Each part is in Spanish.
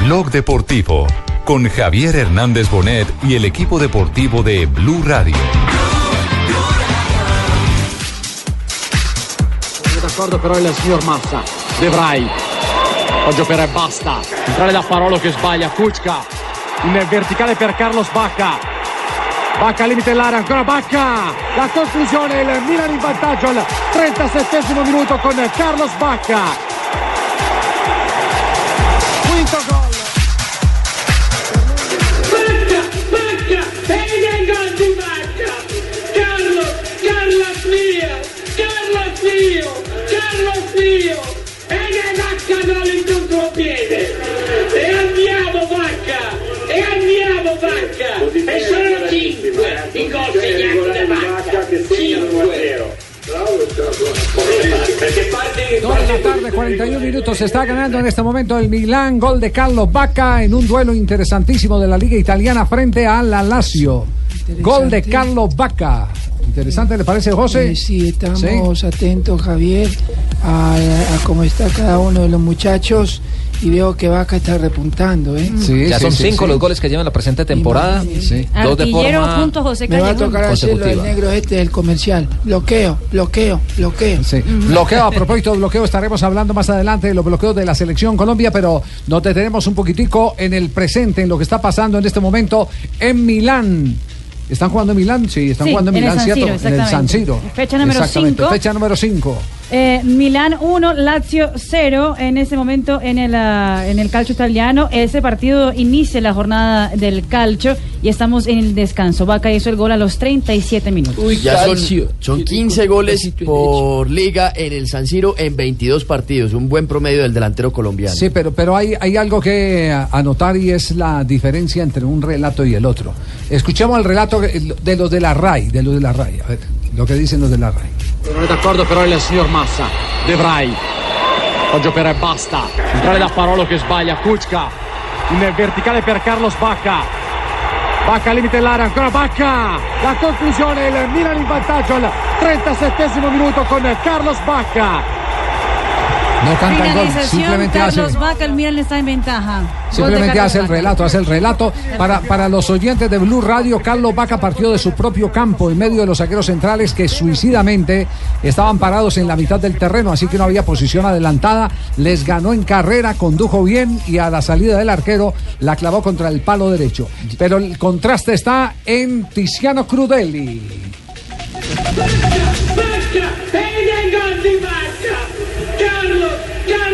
Blog Deportivo con Javier Hernández Bonet y el equipo deportivo de Blue Radio. D'accordo però il signor Massa. De Vrij. Per basta. Entrare da Parolo che sbaglia. Kuczka. In verticale per Carlos Bacca. Bacca al limite dell'area, ancora Bacca! La conclusione, il Milan in vantaggio al 37 minuto con Carlos Bacca. E sono cinque i gol segnati da Bacca. Cinque. Dos de la tarde, 41 minutos. Se está ganando en este momento el Milán. Gol de Carlos Bacca en un duelo interesantísimo de la Liga Italiana frente a la Lazio. Gol de Carlos Bacca. Interesante, ¿le parece, José? Eh, sí, estamos atentos, Javier, a, a cómo está cada uno de los muchachos y veo que Vaca está repuntando, ¿eh? Sí, Ya sí, son sí, cinco sí. los goles que llevan la presente temporada. Dos de Artillero forma junto a José Me va a Callejón. tocar hacerlo el negro este del comercial. Bloqueo, bloqueo, bloqueo. Sí. Bloqueo, a propósito de bloqueo, estaremos hablando más adelante de los bloqueos de la selección Colombia, pero nos detenemos un poquitico en el presente, en lo que está pasando en este momento en Milán. ¿Están jugando en Milán? Sí, están Sí, jugando en en Milán, ¿cierto? En el San. Siro. Fecha número Exactamente, cinco. Fecha número 5. Eh, Milán 1, Lazio 0 en este momento en el, ah, en el calcio italiano. Ese partido inicia la jornada del calcio y estamos en el descanso. Vaca hizo el gol a los 37 minutos. Ya son, son 15 goles por liga en el San Siro en 22 partidos. Un buen promedio del delantero colombiano. Sí, pero, pero hay, hay algo que a- anotar y es la diferencia entre un relato y el otro. Escuchemos el relato de los de la RAI, de los de la RAI. A ver, lo que dicen los RAI. Non è d'accordo però il signor Massa. De Vrij. Poggio per basta. Entrare da Parolo che sbaglia. Kuczka. In verticale per Carlos Bacca. Bacca al limite dell'area, ancora Bacca! La conclusione, il Milan in vantaggio al 37 minuto con Carlos Bacca. No canta el gol, simplemente hace, Carlos Vaca, el Milan está en ventaja. Simplemente hace el Vaca. relato, hace el relato. Para, para los oyentes de Blue Radio, Carlos Vaca partió de su propio campo en medio de los saqueros centrales que suicidamente estaban parados en la mitad del terreno, así que no había posición adelantada. Les ganó en carrera, condujo bien y a la salida del arquero la clavó contra el palo derecho. Pero el contraste está en Tiziano Crudeli.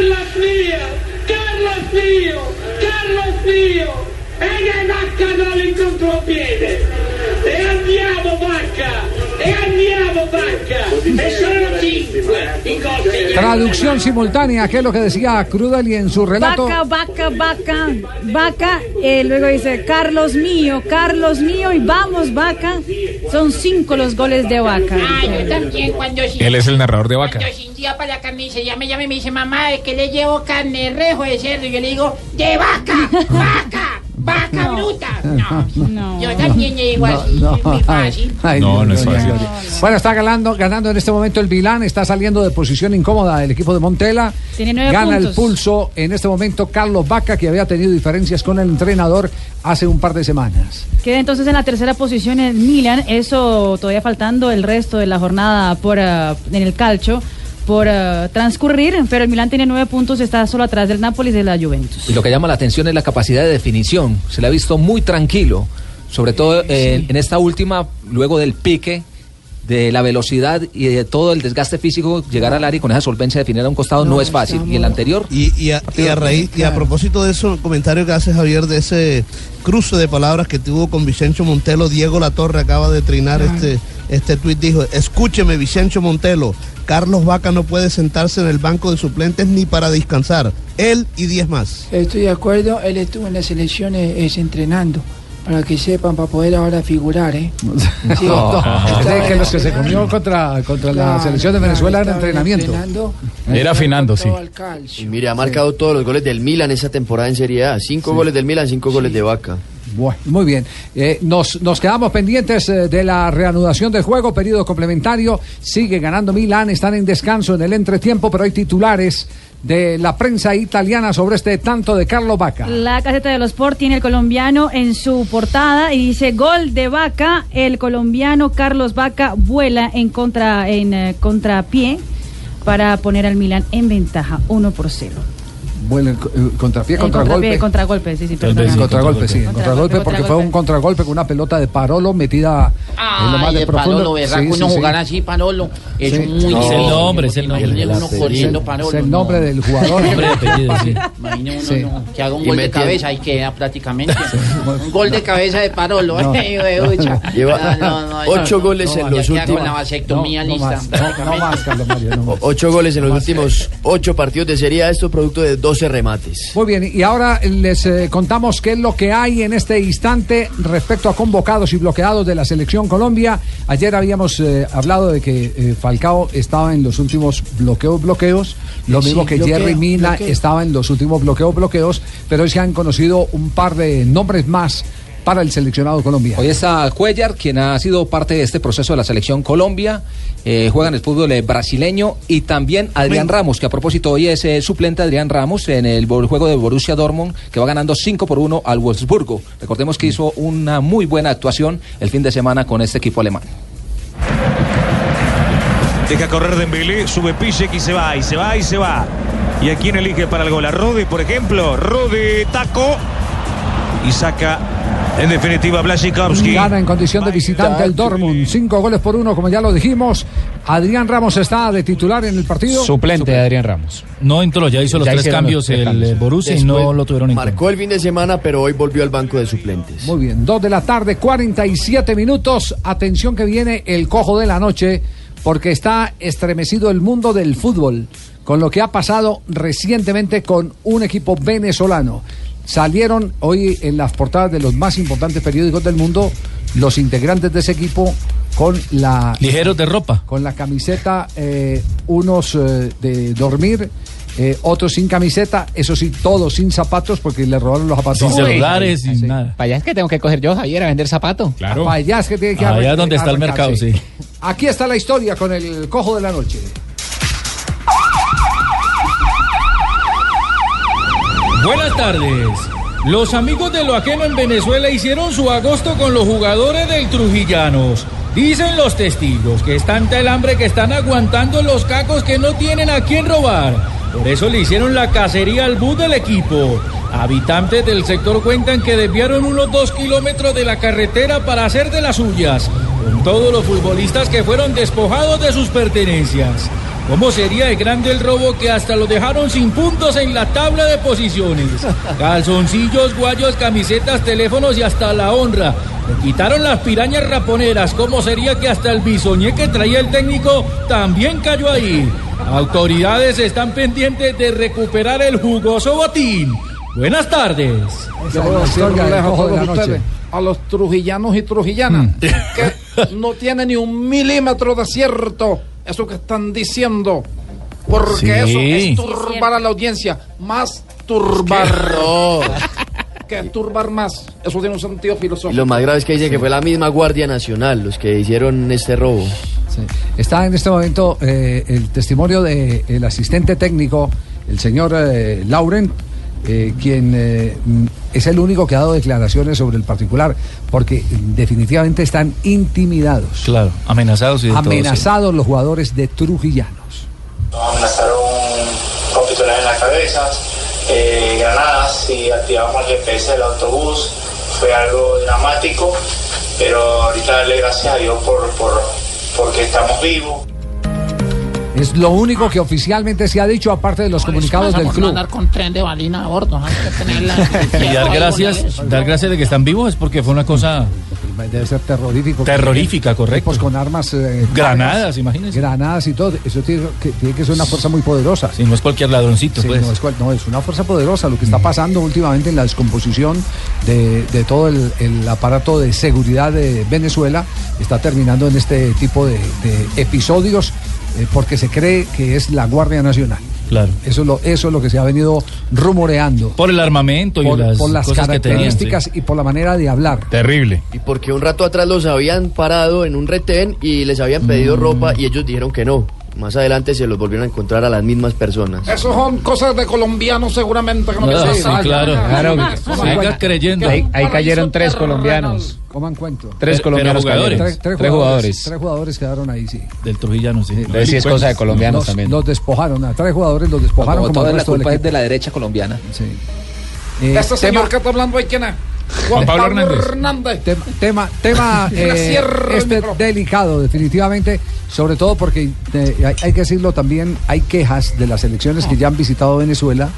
Carlos mio, Carlos mio, Carlos mio. Ed è Bacca gol in contropiede. E andiamo Bacca, e andiamo Bacca. E sono cinque i gol segnati. Traducción simultánea, que es lo que decía Crudeli en su relato. Vaca, vaca, vaca, vaca. eh, luego dice Carlos mío, Carlos mío y vamos vaca. Son cinco los goles de vaca. Ah, yo también cuando. Él es el narrador de Vaca. Cuando Cintia para la camisa, ya me llama y me dice, mamá, ¿de qué le llevo carne rejo de cerdo? Y yo le digo, de vaca, vaca, vaca bruta. No, No. yo también le digo así, es muy fácil. Ay, No, Dios, no es fácil. Bueno, está ganando, ganando en este momento el Milán, está saliendo de posición incómoda el equipo de Montela. Tiene nueve Gana el pulso en este momento Carlos Vaca, que había tenido diferencias con el entrenador hace un par de semanas. Queda entonces en la tercera posición el Milan, eso todavía faltando el resto de la jornada por ah, en el calcio por ah, transcurrir, pero el Milan tiene nueve puntos, está solo atrás del Nápoles y de la Juventus. Y lo que llama la atención es la capacidad de definición. Se le ha visto muy tranquilo, sobre todo eh, en esta última, luego del pique de la velocidad y de todo el desgaste físico, llegar al área y con esa solvencia definir a un costado no, es fácil. Y el anterior. Y, y a, y a raíz, y a propósito de eso, el comentario que hace Javier de ese cruce de palabras que tuvo con Vicencio Montelo, Diego Latorre acaba de trinar este, este tuit, dijo, escúcheme Vicencio Montelo, Carlos Vaca no puede sentarse en el banco de suplentes ni para descansar, él y diez más. Estoy de acuerdo, él estuvo en las elecciones es, entrenando. Para que sepan, para poder ahora figurar, ¿eh? Sí, No, estaba cree que los que se comió contra, contra la Claro, selección de claro, Venezuela en estaba entrenamiento. Era afinando, sí. Y mire, ha marcado todos los goles del Milan esa temporada en Serie A. Cinco goles del Milan, cinco goles de Vaca. Bueno, muy bien. Eh, nos, nos quedamos pendientes eh, de la reanudación del juego, periodo complementario. Sigue ganando Milán, están en descanso en el entretiempo, pero hay titulares de la prensa italiana sobre este tanto de Carlos Vaca. La caseta de los Sport tiene el colombiano en su portada y dice gol de Vaca. El colombiano Carlos Vaca vuela en contra en eh, contrapié para poner al Milan en ventaja 1 por 0. Bueno, contrapié, contragolpe. contrapié, contragolpe, sí, sí, vez contragolpe, sí, Contragolpe, contragolpe porque fue un contragolpe con una pelota de Parolo metida en lo más de de profundo. Parolo, ¿verdad? Sí, que sí, uno sí. jugar así, Parolo. Es Sí. muy No, difícil. es el nombre, es el nombre. Es el nombre del jugador. Nombre y apellido, sí. Imagine uno Sí. no, que haga un Y gol de cabeza y queda prácticamente. un gol de cabeza de Parolo. Lleva ocho goles en los queda últimos. Con la vasectomía lista. no, más, Carlos Mario. Ocho goles en los últimos ocho partidos de Serie A, esto producto de 12 remates. Muy bien, y ahora les eh, contamos qué es lo que hay en este instante respecto a convocados y bloqueados de la selección Colombia. Ayer habíamos eh, hablado de que eh, Falcao estaba en los últimos bloqueos, bloqueos, lo Sí, mismo que bloqueo, Jerry Mina bloqueo. estaba en los últimos bloqueos, bloqueos, pero hoy se han conocido un par de nombres más para el seleccionado colombiano. Hoy está Cuellar, quien ha sido parte de este proceso de la selección Colombia. eh, juega en el fútbol eh, brasileño. Y también Adrián Ramos, que a propósito hoy es eh, suplente Adrián Ramos en el juego de Borussia Dortmund, que va ganando 5 por 1 al Wolfsburgo. Recordemos que hizo una muy buena actuación el fin de semana con este equipo alemán. Deja correr Dembélé, sube Pillek y se va, y se va, y se va. ¿Y a quién elige para el gol? A Rode, por ejemplo. Rode, taco. Y saca, en definitiva, Blasikowski. Gana en condición de visitante el Dortmund. Cinco goles por uno, como ya lo dijimos. Adrián Ramos está de titular en el partido. Suplente de Adrián Ramos. No entró, ya hizo los Ya tres cambios los el cambios. eh, Borussia y no lo tuvieron en cuenta. Marcó el fin de semana, pero hoy volvió al banco de suplentes. Muy bien, dos de la tarde, 47 minutos. Atención que viene el cojo de la noche, porque está estremecido el mundo del fútbol con lo que ha pasado recientemente con un equipo venezolano. Salieron hoy en las portadas de los más importantes periódicos del mundo los integrantes de ese equipo con la Ligeros de ropa. con la camiseta, eh, unos eh, de dormir, eh, otros sin camiseta, eso sí, todos sin zapatos porque le robaron los zapatos. Sin celulares, sin nada. Para allá es que tengo que coger yo, Javier, a vender zapatos. Claro. Para allá es que tiene que Allá es donde está el mercado, sí. Aquí está la historia con el cojo de la noche. Buenas tardes. Los amigos de lo ajeno en Venezuela hicieron su agosto con los jugadores del Trujillanos. Dicen los testigos que es tanta el hambre que están aguantando los cacos que no tienen a quién robar. Por eso le hicieron la cacería al bus del equipo. Habitantes del sector cuentan que desviaron unos dos kilómetros de la carretera para hacer de las suyas, con todos los futbolistas que fueron despojados de sus pertenencias. ¿Cómo sería de grande el robo que hasta lo dejaron sin puntos en la tabla de posiciones? Calzoncillos, guayos, camisetas, teléfonos y hasta la honra. Le quitaron las pirañas raponeras. ¿Cómo sería que hasta el bisoñé que traía el técnico también cayó ahí? Autoridades están pendientes de recuperar el jugoso botín. Buenas tardes. A los trujillanos y trujillanas, que no tiene ni un milímetro de cierto eso que están diciendo. Porque Sí. eso es turbar a la audiencia. Más turbar. Que turbar más. Eso tiene un sentido Y filosófico. lo más grave es que dicen que fue la misma Guardia Nacional los que hicieron este robo. Está en este momento eh, el testimonio del asistente técnico, el señor eh, Laurent, eh, quien eh, mm, es el único que ha dado declaraciones sobre el particular, porque mm, definitivamente están intimidados, Claro, amenazados y de todo, sí. amenazados los jugadores de Trujillanos. Nos amenazaron con pistolas en la cabeza, eh, granadas y activamos el GPS del autobús. Fue algo dramático, pero ahorita darle gracias a Dios por, por, porque estamos vivos. Es lo único que oficialmente se ha dicho, aparte de los comunicados del club. andar con tren de balina a bordo. Hay que tenerla. Y dar gracias, dar gracias de que están vivos es porque fue una cosa Debe ser terrorífico. terrorífica, correcto. Tipos con armas. eh, Granadas, imagínense. Granadas y todo. Eso tiene que, tiene que ser una fuerza muy poderosa. Sí, no es cualquier ladroncito, Sí, pues. no, es, cual- no, es una fuerza poderosa lo que está pasando últimamente en la descomposición de, de todo el, el aparato de seguridad de Venezuela. Está terminando en este tipo de, de episodios eh, porque se cree que es la Guardia Nacional. Claro. Eso es lo, eso es lo que se ha venido rumoreando. Por el armamento y por, las, por las cosas que tenían. características y por la manera de hablar. Terrible. Y porque un rato atrás los habían parado en un retén y les habían pedido Mm. ropa y ellos dijeron que no. Más adelante se los volvieron a encontrar a las mismas personas. Eso son cosas de colombianos seguramente. Que no me Ah, sé. sí, claro. Claro, siga creyendo. Ahí, ahí cayeron tres terrenal. colombianos. Coman cuento. Tres Pero- colombianos pero jugadores. cayeron. Tres, Tres jugadores. Tres jugadores quedaron ahí, sí. Del Trujillano, sí. Sí es cosa de colombianos los, también. los despojaron, a tres jugadores los despojaron Como como, toda el la culpa es equipo. de la derecha colombiana. Sí. Eh, Este señor tema, que está hablando ahí, ¿quién es? Juan Pablo Hernández. Hernández. tema, tema, tema, eh, este delicado, definitivamente, sobre todo porque eh, hay, hay que decirlo también, hay quejas de las elecciones que ya han visitado Venezuela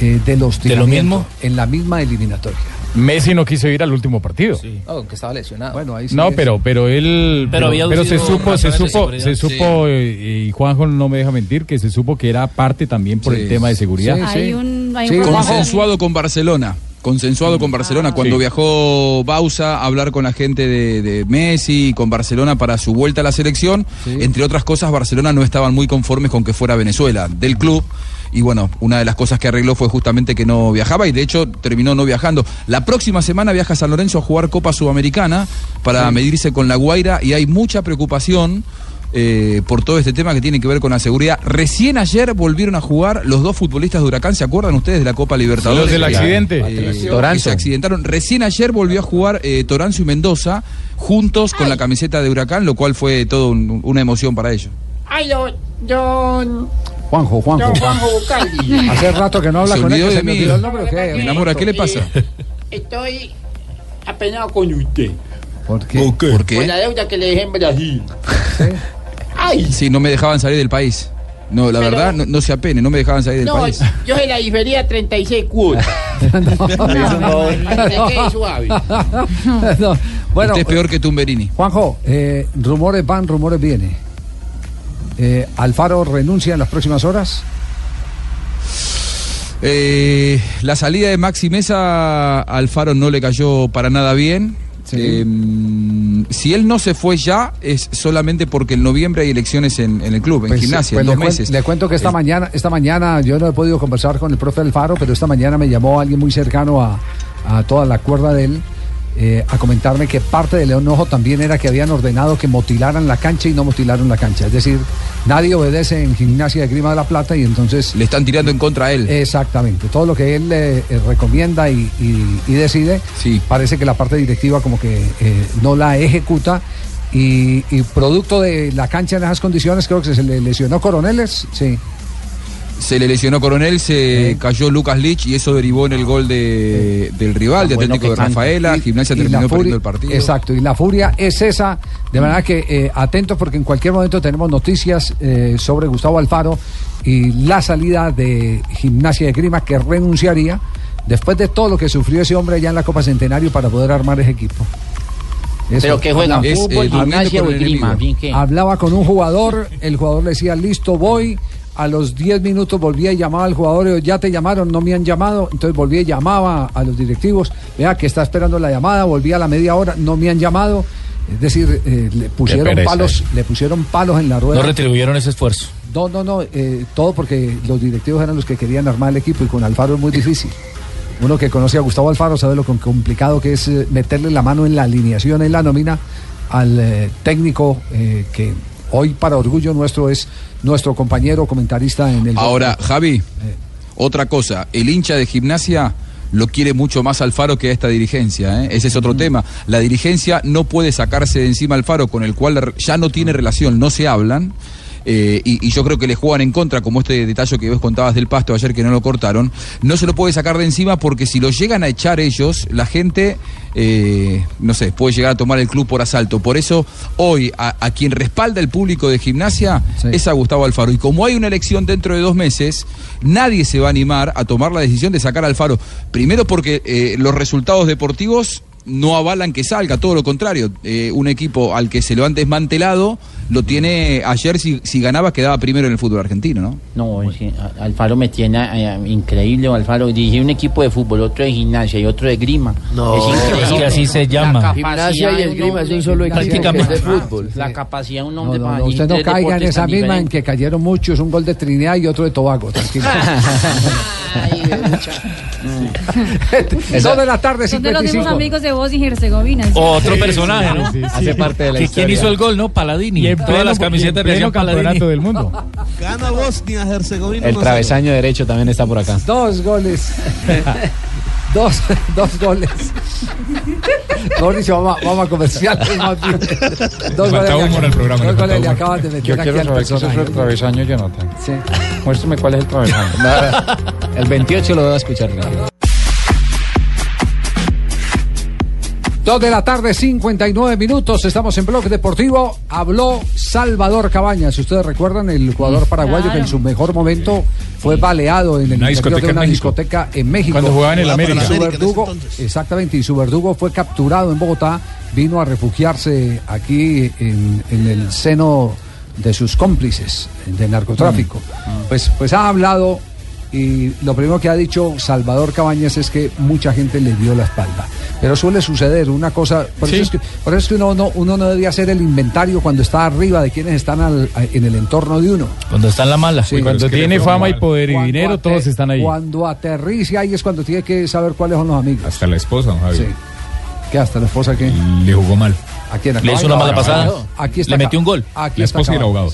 eh, de los ¿De lo mismo? en la misma eliminatoria. Messi no quiso ir al último partido. No, aunque estaba lesionado. Bueno, ahí sí No, es- pero pero él Pero había pero se supo se supo se supo eh, y Juanjo no me deja mentir que se supo que era parte también por el tema de seguridad. Sí, Hay un, hay Sí, un. Consensuado con Barcelona. Consensuado con Barcelona. Cuando Sí. viajó Bausa a hablar con la gente de, de Messi y con Barcelona para su vuelta a la selección, Sí. entre otras cosas, Barcelona no estaban muy conformes con que fuera Venezuela del club. Y bueno, una de las cosas que arregló fue justamente que no viajaba y de hecho terminó no viajando. La próxima semana viaja a San Lorenzo a jugar Copa Sudamericana para medirse con la Guaira y hay mucha preocupación eh, por todo este tema que tiene que ver con la seguridad. Recién ayer volvieron a jugar los dos futbolistas de Huracán, ¿se acuerdan ustedes de la Copa Libertadores? Los del accidente. Eh, se accidentaron. Recién ayer volvió a jugar eh, Toranzo y Mendoza juntos con la camiseta de Huracán, lo cual fue todo un- una emoción para ellos. Ay, yo, yo, Juanjo, Juanjo. yo, Juanjo Bucaldi. Hace rato que no habla Se con él, se me olvidó el nombre, ¿o qué? Mi enamora, ¿qué le pasa? Eh, Estoy apeñado con usted. ¿Por qué? ¿Por la deuda que le dejé en Brasil. Ay, Sí, no me dejaban salir del país. No, la Pero- verdad, no, no se apene, no me dejaban salir del no, país. yo se la difería 36 cuotas. No, Bueno, Usted es peor que Tumberini. Juanjo, eh, rumores van, rumores vienen. Eh, ¿Alfaro renuncia en las próximas horas? Eh, la salida de Maxi Mesa Alfaro no le cayó para nada bien. Eh, si él no se fue ya, es solamente porque en noviembre hay elecciones en, en el club, en Pues, gimnasia, pues en dos le, meses. le cuento que esta El- mañana, esta mañana yo no he podido conversar con el profe Alfaro, pero esta mañana me llamó alguien muy cercano a, a toda la cuerda de él eh, a comentarme que parte de León Ojo también era que habían ordenado que motilaran la cancha y no motilaron la cancha. Es decir, nadie obedece en gimnasia de Grima de la Plata y entonces... Le están tirando en contra a él. Exactamente. Todo lo que él eh, eh, recomienda y, y- y decide, parece que la parte directiva como que eh, no la ejecuta. Y, y producto de la cancha en esas condiciones, creo que se le lesionó Coroneles. Sí. Se le lesionó Coronel, se cayó Lucas Lich y eso derivó en el gol de, del rival, de Bueno, Atlético de que canta. Rafaela. Y- Gimnasia y terminó perdiendo el partido. Exacto, y la furia es esa. De manera que eh, atentos porque en cualquier momento tenemos noticias eh, sobre Gustavo Alfaro y la salida de Gimnasia de Grima que renunciaría después de todo lo que sufrió ese hombre allá en la Copa Centenario para poder armar ese equipo. Eso. Pero que juegan Es, fútbol, eh, durmiendo gimnasia o que. Hablaba con un jugador, el jugador le decía, listo, voy. A los 10 minutos volvía y llamaba al jugador, ya te llamaron, no me han llamado. Entonces volvía y llamaba a los directivos, vea que está esperando la llamada, volvía a la media hora, no me han llamado. Es decir, eh, le pusieron pereza, palos, le pusieron palos en la rueda. No retribuyeron ese esfuerzo. No, no, no, eh, todo porque los directivos eran los que querían armar el equipo y con Alfaro es muy difícil. Uno que conoce a Gustavo Alfaro sabe lo complicado que es eh, meterle la mano en la alineación, en la nómina, al eh, técnico eh, que hoy para orgullo nuestro es nuestro compañero comentarista en el... Ahora, Javi, otra cosa, el hincha de gimnasia lo quiere mucho más Alfaro que a esta dirigencia, ¿eh? ese es otro tema. La dirigencia no puede sacarse de encima Alfaro, con el cual ya no tiene relación, no se hablan. Eh, y, y yo creo que le juegan en contra, como este detalle que vos contabas del pasto ayer que no lo cortaron, no se lo puede sacar de encima porque si lo llegan a echar ellos, la gente, eh, no sé, puede llegar a tomar el club por asalto. Por eso, hoy, a, a quien respalda el público de gimnasia es a Gustavo Alfaro. Y como hay una elección dentro de dos meses, nadie se va a animar a tomar la decisión de sacar a Alfaro. Primero porque eh, los resultados deportivos no avalan que salga, todo lo contrario. Eh, un equipo al que se lo han desmantelado, lo tiene ayer, si, si ganaba, quedaba primero en el fútbol argentino, ¿no? No, es que a- Alfaro me tiene eh, increíble, Alfaro. Dirige un equipo de fútbol, otro de gimnasia y otro de grima. No, es increíble. es que así se llama. La Gimnasia capacidad y de esgrima un es un hombre- solo equipo de prácticamente. fútbol. La capacidad de un No, hombre no, para no, usted no caiga en esa misma en que cayeron muchos, un gol de Trinidad y otro de Tobago, tranquilo. Dos de la tarde, Son de los mismos 55. amigos de Bosnia y Herzegovina. ¿sí? Otro personaje, ¿no? Hace parte de la historia. ¿Quién hizo el gol, no? Paladini. Y en Todas pleno- las camisetas Paladini. campeonato del mundo. Gana Bosnia, Herzegovina. El 1-0. travesaño derecho también está por acá. Dos goles. dos, dos goles. Mauricio, vamos, a- vamos a comercial. Dos Falta goles, humor al programa, Dos le goles le acaban de meter Yo aquí quiero al saber qué es del travesaño, Jonathan. Sí. Muéstrame cuál es el travesaño. El 28 lo voy a escuchar. Dos de la tarde, 59 minutos. Estamos en Blog Deportivo. Habló Salvador Cabañas. Si ustedes recuerdan, el jugador paraguayo que en su mejor momento fue baleado en el Una interior de en una México. discoteca en México. Cuando jugaba en el Y América. su verdugo, exactamente, y su verdugo fue capturado en Bogotá. Vino a refugiarse aquí en, en el seno de sus cómplices de narcotráfico. Pues, pues ha hablado y lo primero que ha dicho Salvador Cabañas es que mucha gente le dio la espalda. Pero suele suceder una cosa, por, Sí. eso, es que, por eso es que uno, no, uno no debe hacer el inventario cuando está arriba de quienes están al- en el entorno de uno. Cuando está en la mala. Sí, Cuando tiene fama y poder y Cuando dinero, ate- todos están ahí. Cuando aterriza ahí es cuando tiene que saber cuáles son los amigos. Hasta la esposa, don. Sí. ¿Qué hasta la esposa que Le jugó mal. ¿A quién? Le hizo una mala pasada. Aquí está Le metió un gol. Aquí La está esposa y el abogado.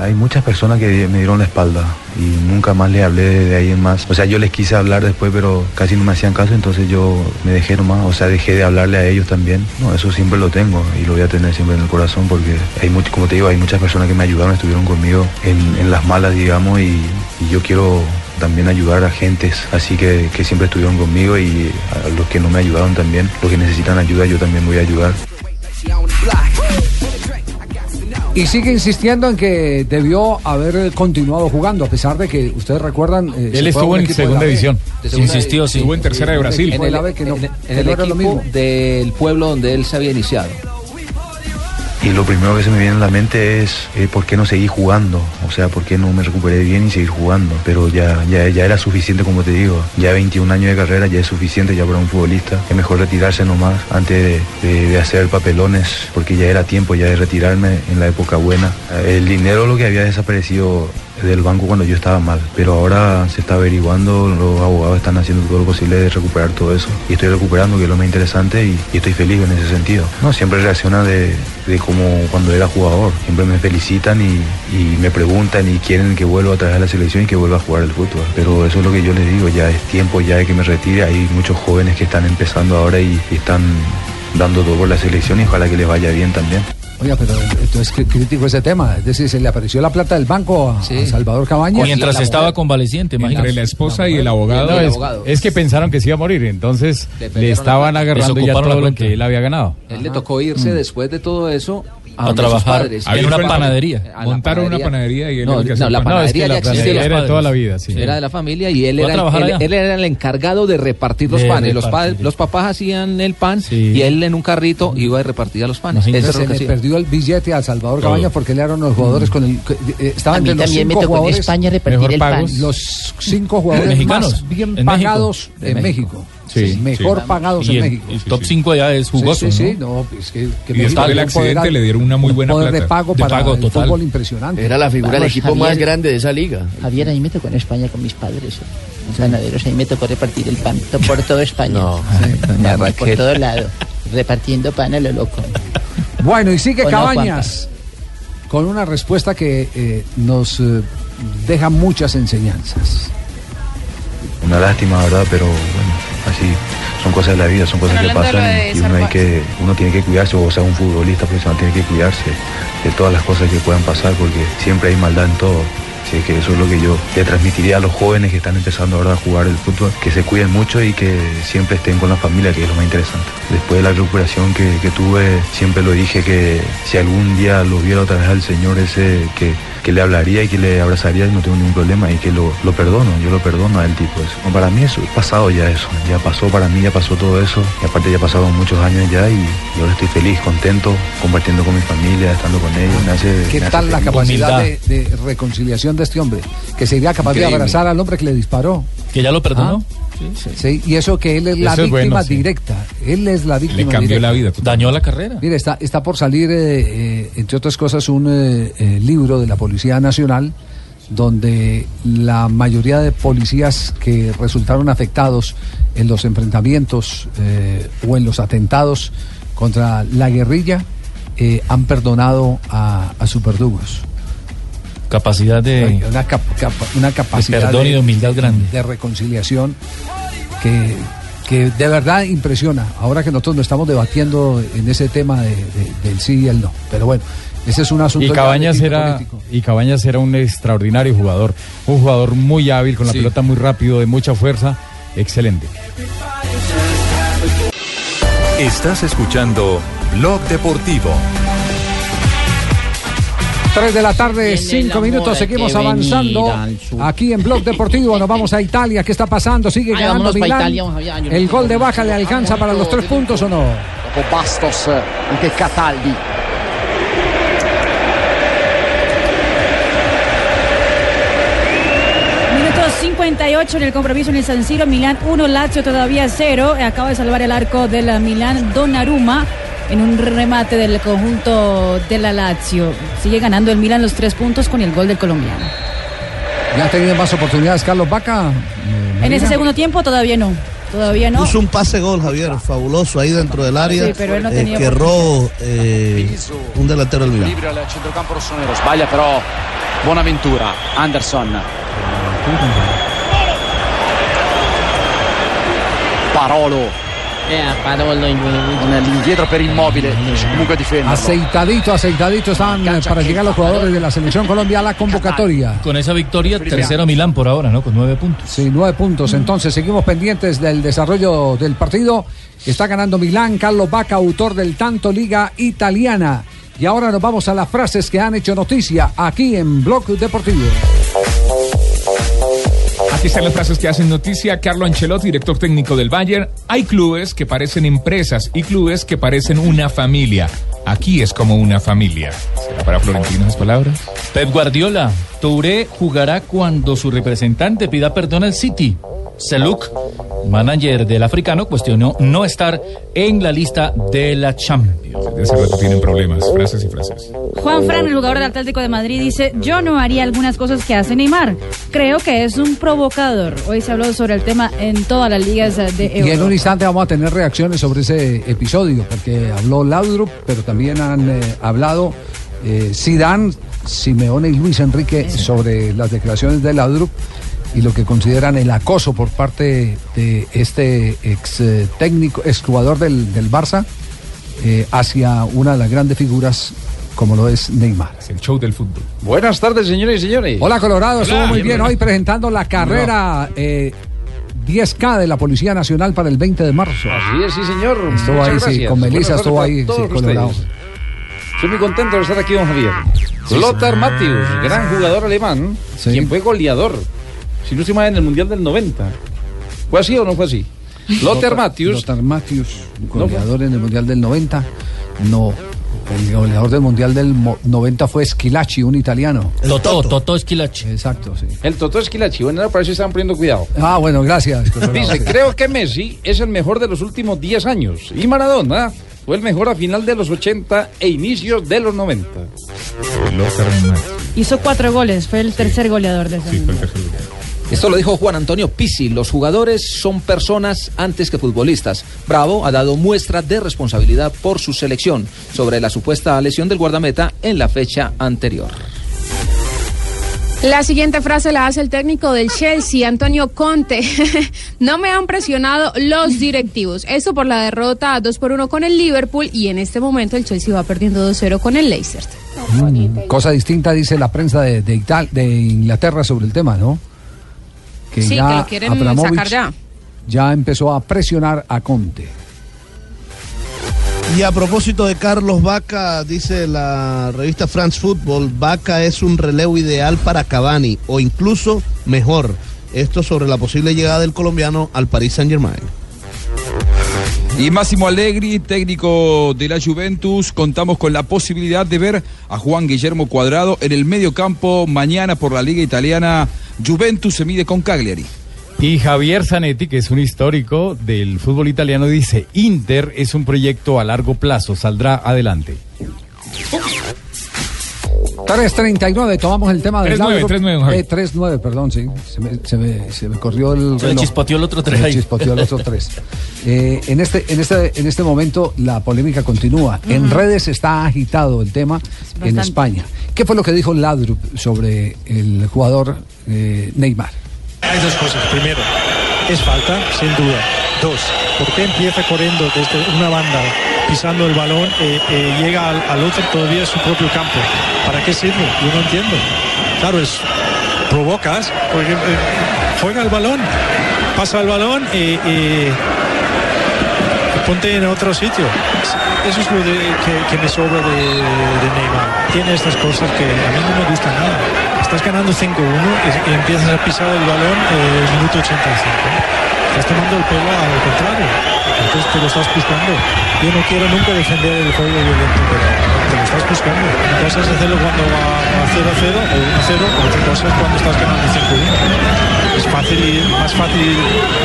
Hay muchas personas que me dieron la espalda y nunca más le hablé de ahí en más. O sea, yo les quise hablar después, pero casi no me hacían caso, entonces yo me dejé nomás. O sea, dejé de hablarle a ellos también. No, eso siempre lo tengo y lo voy a tener siempre en el corazón porque hay mucho, como te digo, hay muchas personas que me ayudaron, estuvieron conmigo en, las malas, digamos, y, y yo quiero también ayudar a gentes así que, que siempre estuvieron conmigo y a los que no me ayudaron también, los que necesitan ayuda, yo también voy a ayudar. Y sigue insistiendo en que debió haber continuado jugando, a pesar de que ustedes recuerdan. eh, Él estuvo en segunda división. Insistió, sí. Estuvo en tercera de Brasil. en, en que el no era lo equipo mismo. del pueblo donde él se había iniciado. Y lo primero que se me viene a la mente es eh, por qué no seguí jugando, o sea, por qué no me recuperé bien y seguir jugando. Pero ya, ya, ya era suficiente, como te digo, ya 21 años de carrera ya es suficiente ya para un futbolista. Es mejor retirarse nomás antes de, de- hacer papelones, porque ya era tiempo ya de retirarme en la época buena. El dinero lo que había desaparecido del banco cuando yo estaba mal, pero ahora se está averiguando, los abogados están haciendo todo lo posible de recuperar todo eso. Y estoy recuperando, que es lo más interesante, y, estoy feliz en ese sentido. No, siempre reacciona de, de como cuando era jugador. Siempre me felicitan y, me preguntan y quieren que vuelva a traer a la selección y que vuelva a jugar el fútbol. Pero eso es lo que yo les digo, ya es tiempo ya de que me retire. Hay muchos jóvenes que están empezando ahora y están dando todo por la selección y ojalá que les vaya bien también. Oiga, pero entonces ¿qué crítico ese tema. Es decir, se le apareció la plata del banco a, a Salvador Cabañas. Mientras estaba convaleciente, imagínate. Entre la esposa y el abogado. No, es, abogado. es que pensaron que se iba a morir, entonces Le estaban agarrando ya todo lo que él había ganado. Él le tocó irse Mm. después de todo eso A trabajar padres. en una panadería. Montaron una panadería y él no, no, la pan. No, es que panadería la ya existía. panadería los era de toda la vida, sí. Era de la familia y él ¿Fue a era, él, él era el encargado de repartir los De panes. Los, padres, los papás hacían el pan Sí. y él en un carrito iba y repartía los panes. Eso es se lo que le perdió el billete a Salvador Todo. Cabañas porque él era uno de los jugadores con el. que, eh, estaba A mí entre los también me cinco jugadores. España repartir mejor el pan. pagos. Los cinco jugadores Mexicanos, más bien en pagados en México. Sí, Sí, mejor sí. pagados Y en el, México. el top 5 allá es jugoso, sí, sí, sí, ¿no? no, es que, que Y después del un poder- accidente le dieron una muy buena poder de plata. pago De para pago el total. fútbol impresionante. Era la figura del equipo más Javier. grande de esa liga. Javier, ahí me tocó en España con mis padres. Los ganaderos, ahí me tocó repartir el pan por toda España. No. Doña Por Raquel. todo lado. Repartiendo pan a lo loco. Bueno, y sigue ¿O no, Cabañas con una respuesta que eh, nos eh, deja muchas enseñanzas. Una lástima, ¿verdad? Pero bueno, así son cosas de la vida, son cosas que pasan y uno, hay que, uno tiene que cuidarse, o sea, un futbolista profesional tiene que cuidarse de todas las cosas que puedan pasar porque siempre hay maldad en todo. Así que eso es lo que yo le transmitiría a los jóvenes que están empezando ahora a jugar el fútbol, que se cuiden mucho y que siempre estén con la familia, que es lo más interesante. Después de la recuperación que, que tuve, siempre lo dije que si algún día lo viera otra vez al Señor ese, que, que le hablaría y que le abrazaría y no tengo ningún problema y que lo, lo perdono, yo lo perdono a él tipo eso. Bueno, para mí eso, pasado ya eso, ya pasó para mí, ya pasó todo eso y aparte ya pasaron muchos años ya y, y ahora estoy feliz, contento, compartiendo con mi familia, estando con ellos. Me hace, ¿Qué me hace tal la feliz. capacidad de, de reconciliación de este hombre? Que sería capaz Increíble. de abrazar al hombre que le disparó. Que ya lo perdonó. Sí, y eso que él es la es víctima bueno, sí. directa. Él es la víctima cambió directa. la vida, Dañó la carrera. Mire, está, está por salir, eh, eh, entre otras cosas, un eh, eh, libro de la Policía Nacional donde la mayoría de policías que resultaron afectados en los enfrentamientos eh, o en los atentados contra la guerrilla eh, han perdonado a, a sus verdugos. Capacidad de. Una, cap- capa- una capacidad perdón y de humildad grande. de reconciliación que, que de verdad impresiona. Ahora que nosotros no estamos debatiendo en ese tema de- de- del sí y el no. Pero bueno, ese es un asunto Y Cabañas de era político. y Cabañas era un extraordinario jugador, un jugador muy hábil con la Sí. pelota muy rápido, de mucha fuerza, excelente. Estás escuchando Blog Deportivo. 3 de la tarde, Viene 5 la minutos, seguimos avanzando aquí en Blog Deportivo. Nos vamos a Italia. ¿Qué está pasando? Sigue Ay, ganando Milán. Italia, allá, ¿El gol de baja le alcanza para los tres puntos o no? Bastos, anche Cataldi. Minuto 58 en el compromiso en el San Siro, Milán 1, Lazio todavía 0. Acaba de salvar el arco de la Milán Donnarumma en un remate del conjunto de la Lazio. Sigue ganando el Milán los tres puntos con el gol del colombiano. ¿Ya ha tenido más oportunidades Carlos Vaca? En ese segundo tiempo todavía no. Todavía no. Puso un pase gol, Javier, fabuloso ahí dentro del área. Sí, pero él no eh, tenía que erró eh, un delantero del Milán. Equilibrio al centrocampo rossonero, sbaglia però Bonaventura, Anderson. Parolo. Con l'indietro per Immobile, comunque difende. Aceitadito, aceitadito están eh, para llegar los jugadores de la selección Colombia a la convocatoria. Con esa victoria, tercero Milán por ahora, ¿no? Con nueve puntos. Sí, nueve puntos. Entonces seguimos pendientes del desarrollo del partido. Está ganando Milán, Carlos Vaca, autor del tanto Liga Italiana. Y ahora nos vamos a las frases que han hecho noticia aquí en Blog Deportivo. Aquí están las frases que hacen noticia. Carlo Ancelotti, director técnico del Bayern. Hay clubes que parecen empresas y clubes que parecen una familia. Aquí es como una familia. ¿Será para Florentino esas palabras? Pep Guardiola, Touré jugará cuando su representante pida perdón al City. Seluk, manager del africano, cuestionó no estar en la lista de la Champions. De ese rato tienen problemas, frases y frases. Juan Fran, el jugador del Atlético de Madrid, dice, yo no haría algunas cosas que hace Neymar. Creo que es un provocador. Hoy se habló sobre el tema en todas las ligas de Y en un Europa. instante vamos a tener reacciones sobre ese episodio, porque habló Laudrup, pero también han eh, hablado eh, Zidane, Simeone y Luis Enrique sobre las declaraciones de Laudrup y lo que consideran el acoso por parte de este ex eh, técnico, ex jugador del, del Barça eh, hacia una de las grandes figuras como lo es Neymar. El show del fútbol. Buenas tardes, señores y señores. Hola Colorado, estuvo muy bien hoy presentando la carrera eh, 10K de la Policía Nacional para el 20 de marzo. Así es, sí, señor. Estuvo Muchas ahí, sí, gracias. con Melissa estuvo ahí, sí, Colorado. Estoy muy contento de estar aquí, don Javier. Lothar Matthäus, gran jugador alemán, quien fue goleador, si no estoy mal, en el Mundial del 90. ¿Fue así o no fue así? Lothar Matthäus, Lothar Matthäus, goleador en el Mundial del 90. No, el goleador del Mundial del mo- 90 fue Schilacci, un italiano. Totó, Totó Esquilachi. Exacto, sí. el Totó Esquilachi, bueno, para eso estaban poniendo cuidado. Ah, bueno, gracias. Dice, creo que Messi es el mejor de los últimos 10 años. Y Maradona fue el mejor a final de los 80 e inicios de los 90. Hizo cuatro goles, fue el tercer goleador de ese mundial. Esto lo dijo Juan Antonio Pizzi. Los jugadores son personas antes que futbolistas. Bravo ha dado muestra de responsabilidad por su selección sobre la supuesta lesión del guardameta en la fecha anterior. La siguiente frase la hace el técnico del Chelsea, Antonio Conte. no me han presionado los directivos. Esto por la derrota 2 por 1 con el Liverpool y en este momento el Chelsea va perdiendo 2-0 con el Leicester. Mm, cosa distinta dice la prensa de, de, Ital- de Inglaterra sobre el tema, ¿no? Sí, que lo quieren Abramovich sacar ya. ya empezó a presionar a Conte. Y a propósito de Carlos Vaca, dice la revista France Football, Vaca es un relevo ideal para Cavani o incluso mejor. Esto sobre la posible llegada del colombiano al Paris Saint-Germain. Y Máximo Allegri, técnico de la Juventus, contamos con la posibilidad de ver a Juan Guillermo Cuadrado en el medio campo mañana por la Liga Italiana. Juventus se mide con Cagliari. Y Javier Zanetti, que es un histórico del fútbol italiano, dice, Inter es un proyecto a largo plazo, saldrá adelante. 3.39, tomamos el tema del 3-9, árbitro. 3-9, Javi. Eh, 3-9, perdón, sí. Se me, se me- se me corrió el Se le reloj. chispoteó el otro tres Se me ahí. chispoteó el otro 3. en, este, en, este, en este momento la polémica continúa. En redes está agitado el tema en bastante. España. ¿Qué fue lo que dijo Ladrup sobre el jugador eh, Neymar? Hay dos cosas. Primero, es falta, sin duda. Dos, ¿por qué empieza corriendo desde una banda, pisando el balón, eh, eh, llega al, otro todavía en su propio campo? ¿Para qué sirve? Yo no entiendo. Claro, es provocas, porque eh, juega el balón, pasa el balón y, ponte en otro sitio. Eso es lo que, me sobra de, Neymar. Tiene estas cosas que a mí no me gustan nada. Estás ganando 5-1 y, y empiezas a pisar el balón en el minuto 85. Estás tomando el pelo al contrario. Entonces te lo estás buscando. Yo no quiero nunca defender el juego violento, pero te lo estás buscando. Una cosa es hacerlo cuando va a 0-0 o 1-0, otra cosa es cuando estás ganando 5-1. Es fácil más fácil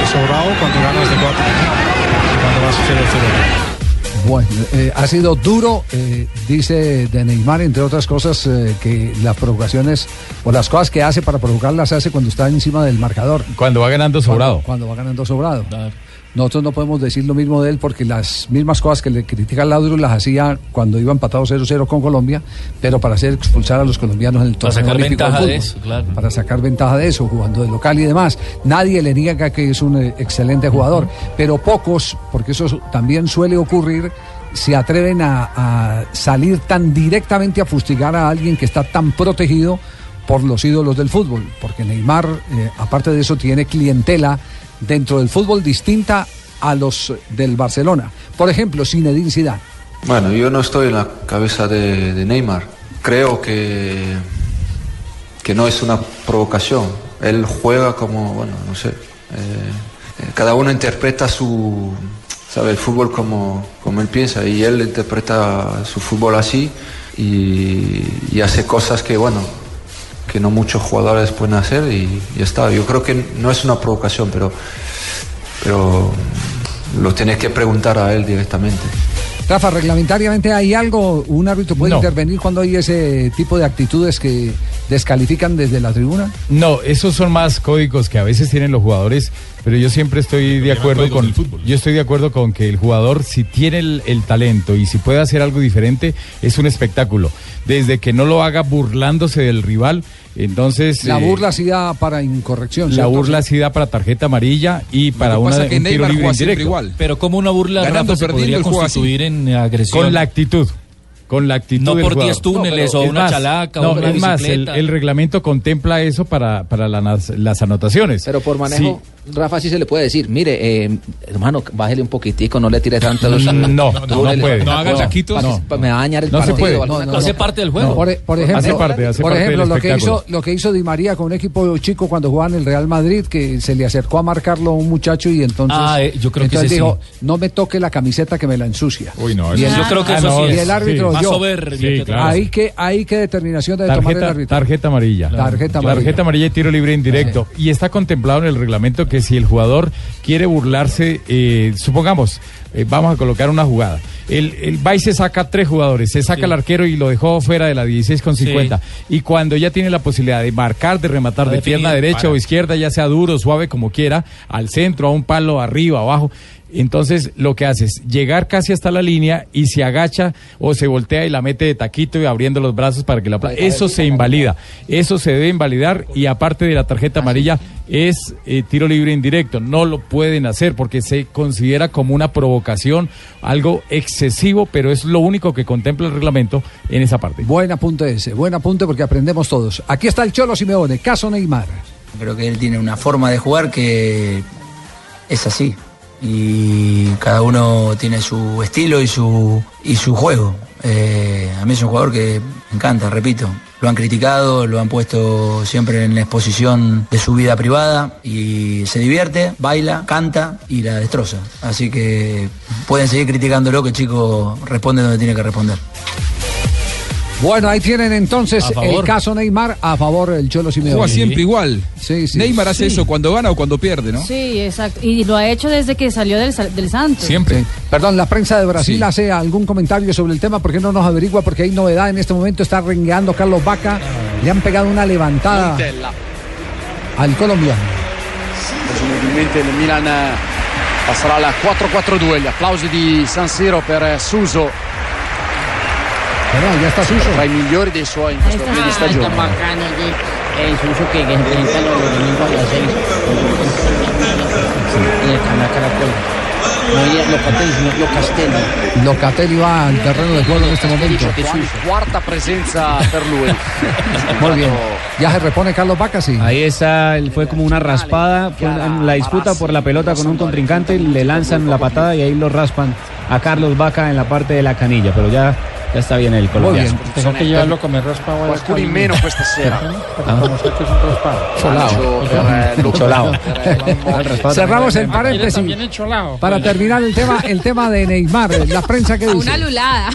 sobrado cuando ganas de 4 que cuando vas 0-0. Bueno, eh, ha sido duro, eh, dice de Neymar, entre otras cosas, eh, que las provocaciones o las cosas que hace para provocarlas hace cuando está encima del marcador. Cuando va ganando sobrado. Cuando, cuando va ganando sobrado. Nosotros no podemos decir lo mismo de él porque las mismas cosas que le critica al Laudrup las hacía cuando iba empatado 0-0 con Colombia, pero para hacer expulsar a los colombianos en el Para torneo sacar olímpico ventaja fútbol. de eso, claro. Para sacar ventaja de eso, jugando de local y demás. Nadie le niega que es un eh, excelente jugador, pero pocos, porque eso también suele ocurrir, se atreven a, a salir tan directamente a fustigar a alguien que está tan protegido por los ídolos del fútbol, porque Neymar, eh, aparte de eso, tiene clientela dentro del fútbol distinta a los del Barcelona. Por ejemplo, Zinedine Zidane. Bueno, yo no estoy en la cabeza de, Neymar. Creo que, que no es una provocación. Él juega como, bueno, no sé. eh, eh, cada uno interpreta su, sabe, el fútbol como, como él piensa y él interpreta su fútbol así y hace cosas que, bueno, que no muchos jugadores pueden hacer y ya está. Yo creo que no es una provocación, pero, pero lo tienes que preguntar a él directamente. Rafa, reglamentariamente hay algo, un árbitro puede No. intervenir cuando hay ese tipo de actitudes que descalifican desde la tribuna. No, esos son más códigos que a veces tienen los jugadores, pero yo siempre estoy de acuerdo con yo estoy de acuerdo con que el jugador si tiene el, el talento y si puede hacer algo diferente es un espectáculo. Desde que no lo haga burlándose del rival, entonces La eh, burla sí da para incorrección. la ¿cierto? burla sí da para tarjeta amarilla y para una pasa que un tiro libre indirecto. igual. Pero como una burla Ganando, Rafa, se podría constituir en agresión. Con la actitud. Con la actitud No del por jugador. 10 túneles o una chalaca o no, una es más, el, reglamento contempla eso para, para la las anotaciones. Pero por manejo, Rafa sí se le puede decir, mire, eh, hermano, bájele un poquitico, no le tire tantos No, no, no, no túneles, puede. No haga pa- No. Me va a dañar el No se puede. No, no. Hace parte del juego. No, por, por ejemplo, Hace parte, hace por parte ejemplo del lo, que hizo, lo que hizo Di María con un equipo chico cuando jugaba en el Real Madrid, que se le acercó a marcarlo a un muchacho y entonces, Ah, eh, yo creo que entonces dijo, sí. no me toque la camiseta que me la ensucia. Uy, no, y eso- el, Yo creo que Ah, eso no, sí y el árbitro sí. Claro. ahí que ahí que determinación debe tomar el árbitro. tarjeta amarilla. Tarjeta amarilla. Tarjeta amarilla y tiro libre indirecto. Y está contemplado en el reglamento que si el jugador quiere burlarse, eh, supongamos, eh, vamos a colocar una jugada. El, el Bay se saca tres jugadores, se saca el arquero y lo dejó fuera de la 16 con 50. Y cuando ya tiene la posibilidad de marcar, de rematar de definir, pierna derecha para. o izquierda, ya sea duro, suave, como quiera, al centro, a un palo, arriba, abajo. Entonces lo que hace es llegar casi hasta la línea y se agacha o se voltea y la mete de taquito y abriendo los brazos para que la... pla- Eso se invalida, eso se debe invalidar y aparte de la tarjeta amarilla es eh, tiro libre indirecto. No lo pueden hacer porque se considera como una provocación, algo excesivo, pero es lo único que contempla el reglamento en esa parte. Buen apunte ese, buen apunte porque aprendemos todos. Aquí está el Cholo Simeone, caso Neymar. Creo que él tiene una forma de jugar que es así. Y cada uno tiene su estilo y su, y su juego. Eh, a mí es un jugador que me encanta, repito. Lo han criticado, lo han puesto siempre en la exposición de su vida privada y se divierte, baila, canta y la destroza. Así que pueden seguir criticándolo que el chico responde donde tiene que responder. Bueno, ahí tienen entonces A el caso Neymar a favor del Cholo Simeone. Juega siempre igual. Sí, sí. Neymar hace Sí. eso cuando gana o cuando pierde, ¿no? Sí, exacto. Y lo ha hecho desde que salió del, del Santos. Sí. Perdón, la prensa de Brasil Sí. hace algún comentario sobre el tema, ¿por qué no nos averigua? Porque hay novedad en este momento, está rengueando Carlos Vaca, le han pegado una levantada al colombiano. Presumibilmente il Milan eh, passerà al 4-4-2. Gli applausi di San Siro per eh, Suso. ya está Suso. Tra i migliori dei suoi in questo fine di stagione. Tan bacano el Suso que, que se presenta los domingos a las seis. Y el canal Caracol. Locatelli, sino Locastelli. Locatelli va al terreno de juego en este momento. Quarta presenza per lui. Muy bien. Ya se repone Carlos Vaca, sí. Ahí está, fue como una raspada, fue en la disputa por la pelota con un contrincante, le lanzan la patada y ahí lo raspan a Carlos Vaca en la parte de la canilla, pero ya, ya está bien el colombiano. Tengo que llevarlo a comer raspado a la Qualcuno in meno questa sera. Raspado. Luca. Cholao. Cerramos el paréntesis. el cholao. Para terminar el tema, el tema de Neymar, la prensa que dice. Una lulada.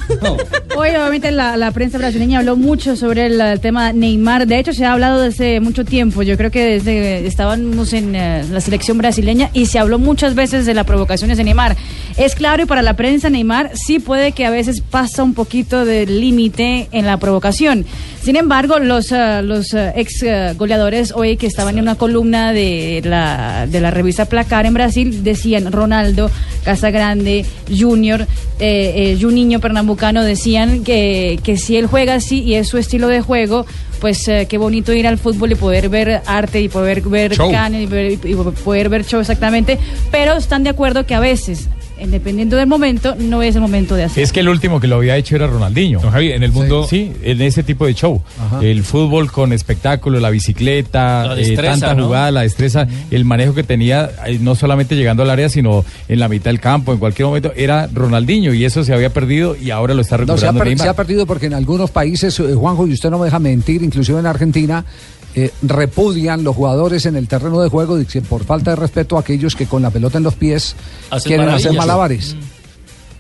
Hoy obviamente la, la prensa brasileña habló mucho sobre el, eh, tema Neymar. De hecho, se ha hablado desde mucho tiempo. Yo creo que desde estábamos en eh, la selección brasileña y se habló muchas veces de las provocaciones de Neymar. Es claro y para la prensa Neymar sí puede que a veces pasa un poquito del límite en la provocación. Sin embargo, los, eh, los eh, ex eh, goleadores hoy que estaban en una columna de la, de la revista Placar en Brasil decían Ronaldo, Casagrande, Junior, eh, eh, Juninho Pernambucano decían que, que si él juega así y es su estilo de juego, pues eh, qué bonito ir al fútbol y poder ver arte y poder ver Show. can y, y poder ver show exactamente, pero están de acuerdo que a veces, dependiendo del momento, no es el momento de hacer. Es que el último que lo había hecho era Ronaldinho. en el mundo. Sí, en ese tipo de show. Ajá. El fútbol con espectáculo, la bicicleta, La eh, tanta ¿no? jugada, la destreza, el manejo que tenía, eh, no solamente llegando al área, sino en la mitad del campo, en cualquier momento, era Ronaldinho y eso se había perdido y ahora lo está No, se ha, recuperando per- Neymar. se ha perdido porque en algunos países, eh, Juanjo, y usted no me deja mentir, inclusive en Argentina, eh, repudian los jugadores en el terreno de juego por falta de respeto a aquellos que con la pelota en los pies Hacen quieren hacer malabares.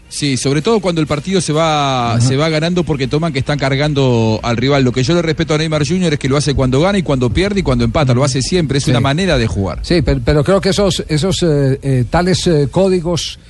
Sí, sobre todo cuando el partido se va, se va ganando porque toman que están cargando al rival. Lo que yo le respeto a Neymar Jr. es que lo hace cuando gana y cuando pierde y cuando empata. Lo hace siempre, es Sí. una manera de jugar. Sí, pero, pero creo que esos, esos eh, eh, tales eh, códigos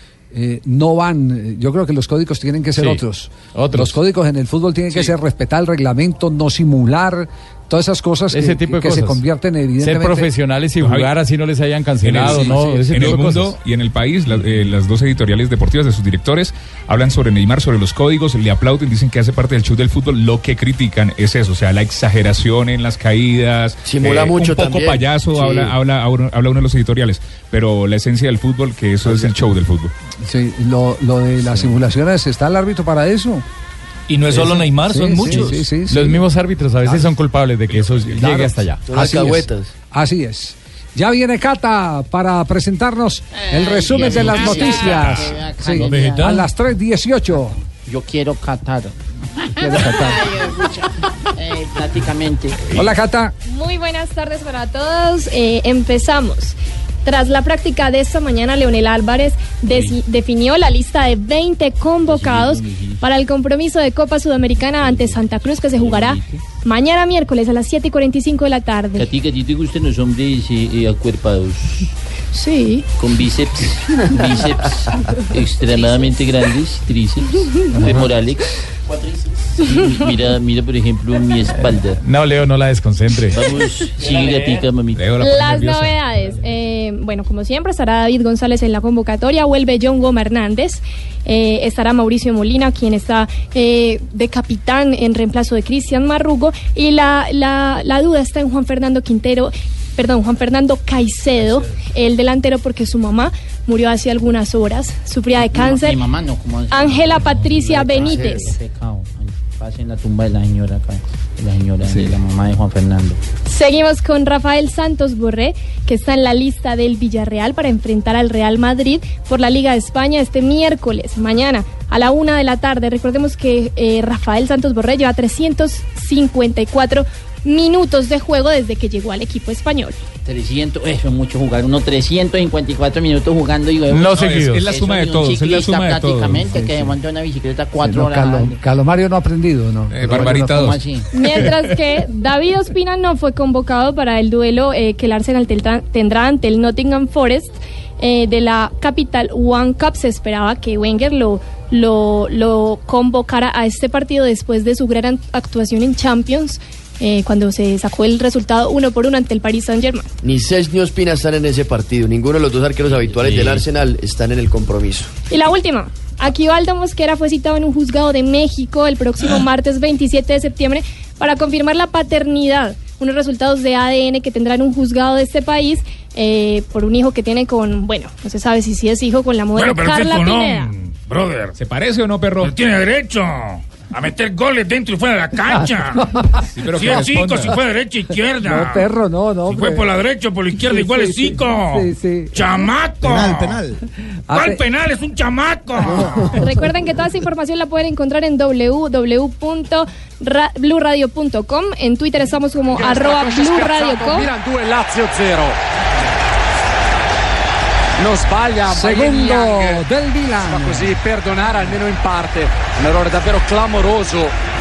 no van. Yo creo que los códigos tienen que ser Sí, otros. otros. Los códigos en el fútbol tienen que ser respetar el reglamento, no simular, todas esas cosas Ese que, tipo de que se convierten Ser evidentemente. profesionales y jugar así no les hayan cancelado, en el, ¿no? Ese en tipo el mundo cosas. y en el país, la- eh, las dos editoriales deportivas de sus directores hablan sobre Neymar, sobre los códigos, le aplauden, dicen que hace parte del show del fútbol. Lo que critican es eso, o sea, la exageración en las caídas. Simula mucho Un poco también. payaso, Sí. habla, habla, habla uno de los editoriales. Pero la esencia del fútbol, que eso es el show del fútbol. Sí, lo, lo de las simulaciones, ¿está el árbitro para eso? Y no es solo Neymar, son Sí, muchos. sí, sí, sí. Los mismos árbitros a veces son culpables de que eso Claro. llegue hasta allá. Así es. Así es. Ya viene Cata para presentarnos el resumen de las noticias. A las 3.18. Yo quiero catar. Quiere catar. Eh, prácticamente. Hola, Cata. Muy buenas tardes para todos. Eh, empezamos. Tras la práctica de esta mañana, Leonel Álvarez definió la lista de 20 convocados para el compromiso de Copa Sudamericana ante Santa Cruz que se jugará mañana miércoles a las 7 y 45 de la ¿A tarde. ti, que a ti te gustan los hombres eh, eh, acuerpados? Sí. Con bíceps, bíceps extremadamente grandes, tríceps, femorales. Mira, mira, por ejemplo, mi espalda. No, Leo, no la desconcentre. Vamos, sigue gatica, mamita. Las novedades. eh, bueno, como siempre, estará David González en la convocatoria. Vuelve John Goma Hernández. eh, estará Mauricio Molina, quien está eh, de capitán en reemplazo de Cristian Marrugo. Y la, la, la duda está en Juan Fernando Quintero. Perdón, Juan Fernando Caicedo, el delantero, porque su mamá murió hace algunas horas, sufría de cáncer. Mi mamá no, como Ángela Patricia Benítez. Pasen la tumba de la señora acá, de la señora, de la mamá de Juan Fernando. Seguimos con Rafael Santos Borré, que está en la lista del Villarreal para enfrentar al Real Madrid por la Liga de España este miércoles, mañana, a la una de la tarde. Recordemos que eh, Rafael Santos Borré lleva 354 minutos de juego desde que llegó al equipo español. 300, eso es mucho jugar, unos 354 minutos jugando y No Eso seguidos. es la suma de un todos, es la ciclista suma de todos. prácticamente Sí, que sí. monta una bicicleta cuatro Sí, no, horas. Carlo, Carlo Mario no ha aprendido, ¿no? Eh, barbarita ¿Cómo dos. así? Mientras que David Ospina no fue convocado para el duelo eh, que el Arsenal tendrá ante el Nottingham Forest eh, de la capital One Cup. Se esperaba que Wenger lo, lo, lo convocara a este partido después de su gran actuación en Champions, eh, cuando se sacó el resultado uno por uno ante el Paris Saint-Germain. Ni Cesc ni Ospina están en ese partido. Ninguno de los dos arqueros habituales Sí. del Arsenal están en el compromiso. Y la última. Aquivaldo Mosquera fue citado en un juzgado de México el próximo martes 27 de septiembre para confirmar la paternidad. Unos resultados de ADN que tendrán un juzgado de este país eh, por un hijo que tiene con, bueno, no se sabe si sí es hijo con la modelo Bueno, Carla Pineda. no. Brother. ¿Se parece o no, perro? Tiene derecho a meter goles dentro y fuera de la cancha. Sí, pero si es corresponda. cinco, si fue derecha izquierda. No, perro, no, no. Si fue por la derecha o por la izquierda, Sí, igual sí, es sí, cinco. sí, sí. ¡Chamaco! Penal, penal. ¿Cuál Hace- penal? Es un chamaco. Recuerden que toda esa información la pueden encontrar en www.bluradio.com. En Twitter estamos como arroba blurradioco. Milan 2 Lazio 0 non sbaglia Aubameyang. del Milan. fa così perdonare almeno in parte un errore davvero clamoroso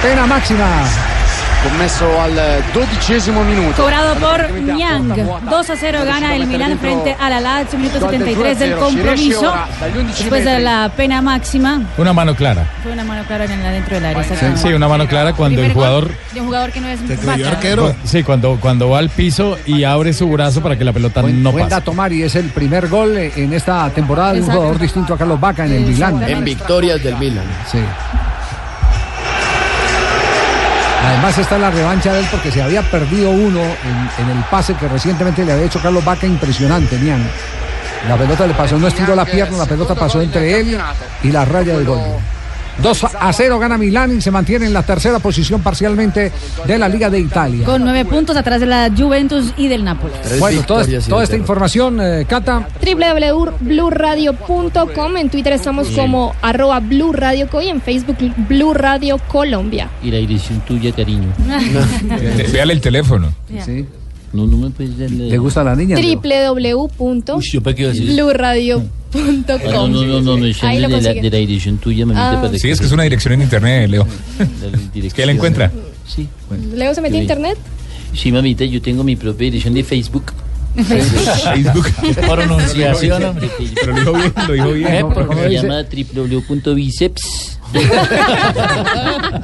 Pena máxima. Commesso al dodicesimo minuto Cobrado por Niang. porta vuota. 2 a 0 gana el Milan frente a la Lazio, minuto Gol del 73 del 2 a 0. Si riesce compromiso. ora dagli 11 Después de la pena máxima, Una mano clara. fue una mano clara en la dentro del área. Sí, una mano clara cuando el jugador... De un jugador que no es arquero. Sí, cuando, cuando va al piso y abre su brazo para que la pelota Buen, no buen pase. dato, Mari. Es el primer gol en esta temporada de un jugador distinto a Carlos Vaca en el Milan. En victorias del Milan. Sí. Además está la revancha de él porque se había perdido uno en, el pase que recientemente le había hecho Carlos Vaca impresionante, Nian. La pelota le pasó, no estiró la pierna, la pelota pasó entre él y la raya del gol. 2 a 0 gana Milán y se mantiene en la tercera posición parcialmente de la Liga de Italia. Con nueve puntos atrás de la Juventus y del Nápoles. Bueno, toda, toda esta información, eh, Cata, www.bluradio.com. En Twitter estamos como arroba Blue Radio Co y en Facebook Blue Radio Colombia. Y la dirección tuya, cariño. Véale el teléfono. sí. No, no me puedes dar la- ¿le gusta la niña? Www.bluradio.com. No, no, no, no, no, de lo la, de la dirección tuya, mamita, Ah. para Sí, es que es una dirección en internet, Leo. Es que la encuentra. Sí. Leo se metió a internet. Sí, mamita, yo tengo mi propia dirección de Facebook. Facebook. Pronunciación, hombre. Pero lo dijo bien, lo dijo bien. Eh, ¿cómo porque se llama www.biceps.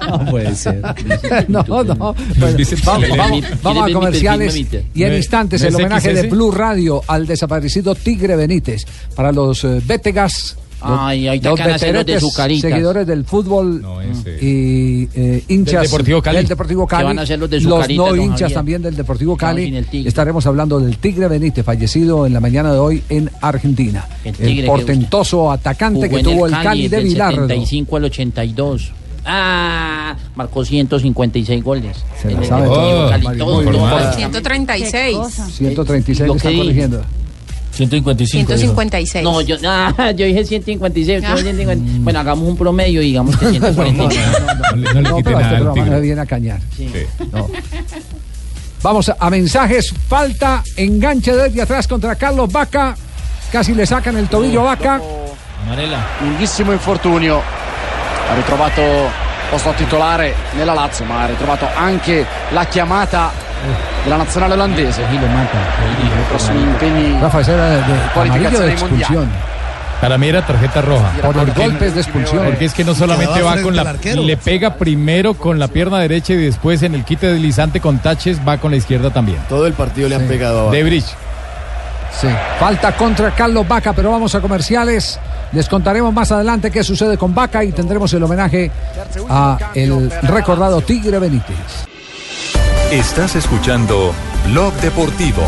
No puede ser. No, no. Bíceps vamos, vamos- ¿Quiere vamos a comerciales y en ¿No es- instantes el homenaje de? Blue Radio al desaparecido Tigre Benítez para los eh, Betegas. Los- Ay, hacer los de veteretes Zucaritas. seguidores del fútbol No, ese. y eh, hinchas Del Deportivo Cali. del Deportivo Cali, Que van a ser los de los Zucaritas, no hinchas Javier. también del Deportivo Cali. Estaremos hablando del Tigre Benítez, fallecido en la mañana de hoy en Argentina. El El, portentoso atacante Jugó que tuvo el Cali de del Bilardo. 75 al 82. Ah, marcó 156 goles. Se la En el sabe Deportivo todo, Cali, todo, todo, informado. básicamente. 136. 136 Lo le está que di- corrigiendo. 155. 156. No, yo, ah, yo dije 156. usted Ah. 150. Bueno, hagamos un promedio y digamos que 146. No le, no pero este programa viene a cañar. Sí. Vamos a, a mensajes. Falta enganche desde atrás contra Carlos Vaca. Casi le sacan el tobillo a Vaca. Amarela. lunghissimo infortunio ha ritrovato posto titolare nella Lazio, ma ha ritrovato anche la chiamata della nazionale olandese. I prossimi impegni Rafa, esa era de, de expulsión. Para mí era tarjeta roja. Por el Porque- golpe de expulsión. Porque es que no solamente va con la... arquero. Le pega primero con la pierna derecha y después en el quite deslizante con taches va con la izquierda también. Todo el partido le han pegado abajo. De Bridge. Sí. Falta contra Carlos Vaca, pero vamos a comerciales. Les contaremos más adelante qué sucede con Vaca y tendremos el homenaje a el recordado Tigre Benítez. Estás escuchando Blog Deportivo.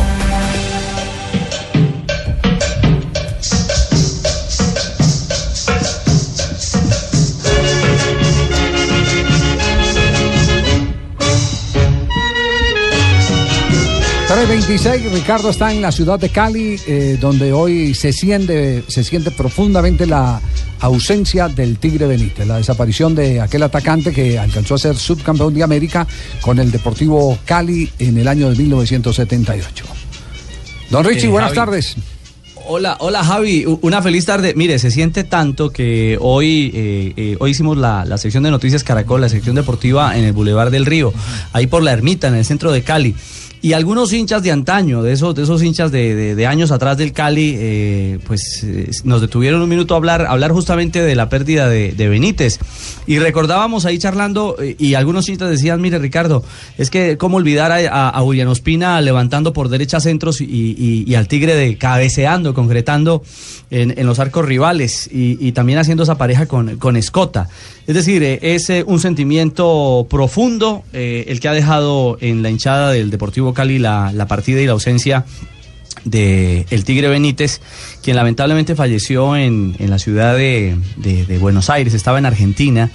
veintiséis, Ricardo está en la ciudad de Cali, eh, donde hoy se siente, se siente profundamente la ausencia del Tigre Benítez, la desaparición de aquel atacante que alcanzó a ser subcampeón de América con el Deportivo Cali en el año de 1978. Don Richie, Eh, buenas Javi. tardes. Hola, hola Javi, una feliz tarde. Mire, se siente tanto que hoy, eh, eh, hoy hicimos la, la sección de Noticias Caracol, la sección deportiva en el Boulevard del Río, ahí por la ermita, en el centro de Cali. Y algunos hinchas de antaño, de esos, de esos hinchas de, años atrás del Cali, eh, pues eh, nos detuvieron un minuto a hablar, hablar justamente de la pérdida de, Benítez. Y recordábamos ahí charlando, eh, y algunos hinchas decían, mire Ricardo, es que cómo olvidar a, a, a Ospina levantando por derecha centros y, y- al Tigre de cabeceando, concretando en, en los arcos rivales y, y también haciendo esa pareja con, con Escota. Es decir, es un sentimiento profundo el que ha dejado en la hinchada del Deportivo Cali la, la partida y la ausencia de el Tigre Benítez, quien lamentablemente falleció en, en la ciudad de, de- Buenos Aires, estaba en Argentina.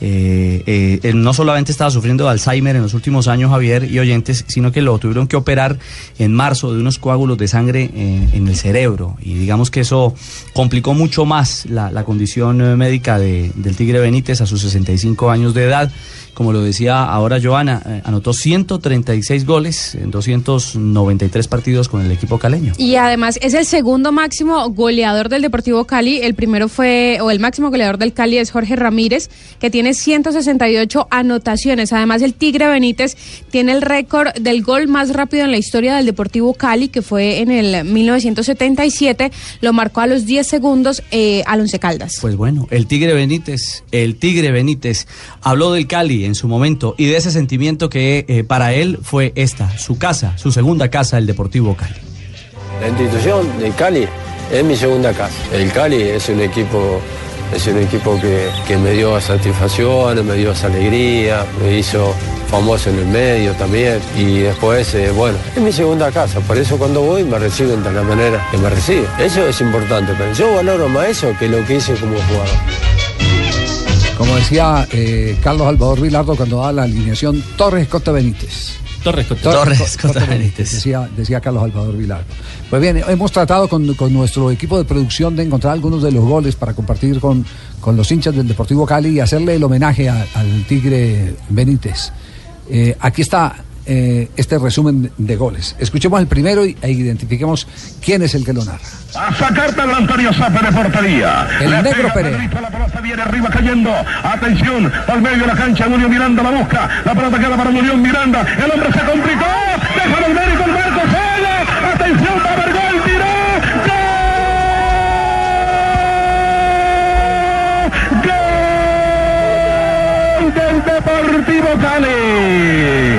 Eh, eh, no solamente estaba sufriendo de Alzheimer en los últimos años, Javier y oyentes, sino que lo tuvieron que operar en marzo de unos coágulos de sangre eh, en el cerebro. Y digamos que eso complicó mucho más la, la condición médica de- del Tigre Benítez a sus 65 años de edad. Como lo decía ahora Joana, eh, anotó 136 goles en 293 partidos con el equipo caleño. Y además es el segundo máximo goleador del Deportivo Cali. El primero fue, o el máximo goleador del Cali es Jorge Ramírez, que tiene 168 anotaciones. Además, el Tigre Benítez tiene el récord del gol más rápido en la historia del Deportivo Cali, que fue en el 1977. Lo marcó a los 10 segundos eh, al Once Caldas. Pues bueno, el Tigre Benítez, el Tigre Benítez habló del Cali en su momento y de ese sentimiento que eh, para él fue esta, su casa, su segunda casa, el Deportivo Cali. La institución del Cali es mi segunda casa. El Cali es un equipo, es un equipo que, que me dio satisfacción, me dio esa alegría, me hizo famoso en el medio también. Y después, eh, bueno, es mi segunda casa. Por eso cuando voy me reciben de la manera que me reciben. Eso es importante, pero yo valoro más eso que lo que hice como jugador. Como decía eh, Carlos Salvador Vilardo cuando daba la alineación Torres Costa Benítez. Torres Torres, Torres Co- Costa Benítez. Decía, decía Carlos Salvador Vilardo. Pues bien, hemos tratado con, con nuestro equipo de producción de encontrar algunos de los goles para compartir con, con los hinchas del Deportivo Cali y hacerle el homenaje a- al Tigre Benítez. Eh, aquí está eh, este resumen de goles. Escuchemos el primero y, e identifiquemos quién es el que lo narra. A sacar Pedro Antonio Zape de portería. El Le negro. Pedrito, La pelota viene arriba cayendo. Atención, al medio de la cancha, Julio Miranda la busca. La pelota queda para Julio Miranda. El hombre se complicó. Deja el mérito, el marco solo. Atención, va a haber gol, tiró. ¡Gol! del Deportivo Cali.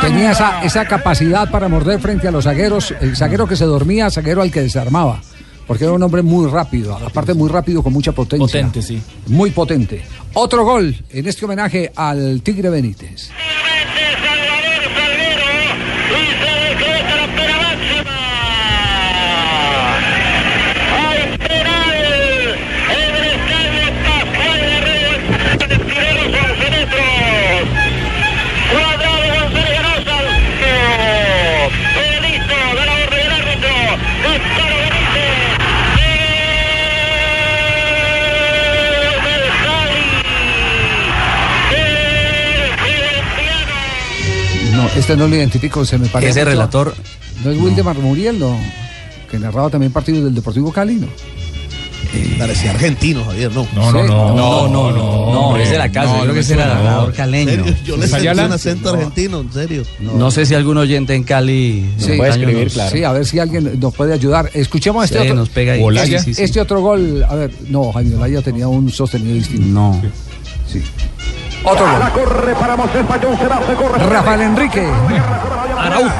Tenía esa, esa capacidad para morder frente a los zagueros, el zaguero que se dormía, zaguero al que desarmaba. Porque era un hombre muy rápido, aparte muy rápido con mucha potencia. Potente, sí. Muy potente. Otro gol en este homenaje al Tigre Benítez. Este no lo identifico, se me parece. Ese mucho- relator- No es Wildemar Muriel, no. Que narraba también partidos del Deportivo Cali, ¿no? Parecía argentino, Javier, no. No, no, no. No, no, no, no, es de la casa, yo creo que ese era narrador caleño. Yo le sentí un acento argentino, en serio. No sé si algún oyente en Cali nos Sí, puede escribir, claro. Sí, a ver si alguien nos puede ayudar. Escuchemos este Sí, otro. nos pega ahí. Este, Sí, sí, sí. este otro gol, a ver, no, Jaime Olaya tenía un sostenido distinto. No. Sí. Otro La gol. corre para Moisés Payón, se va, se corre. Rafael Enrique. Araujo.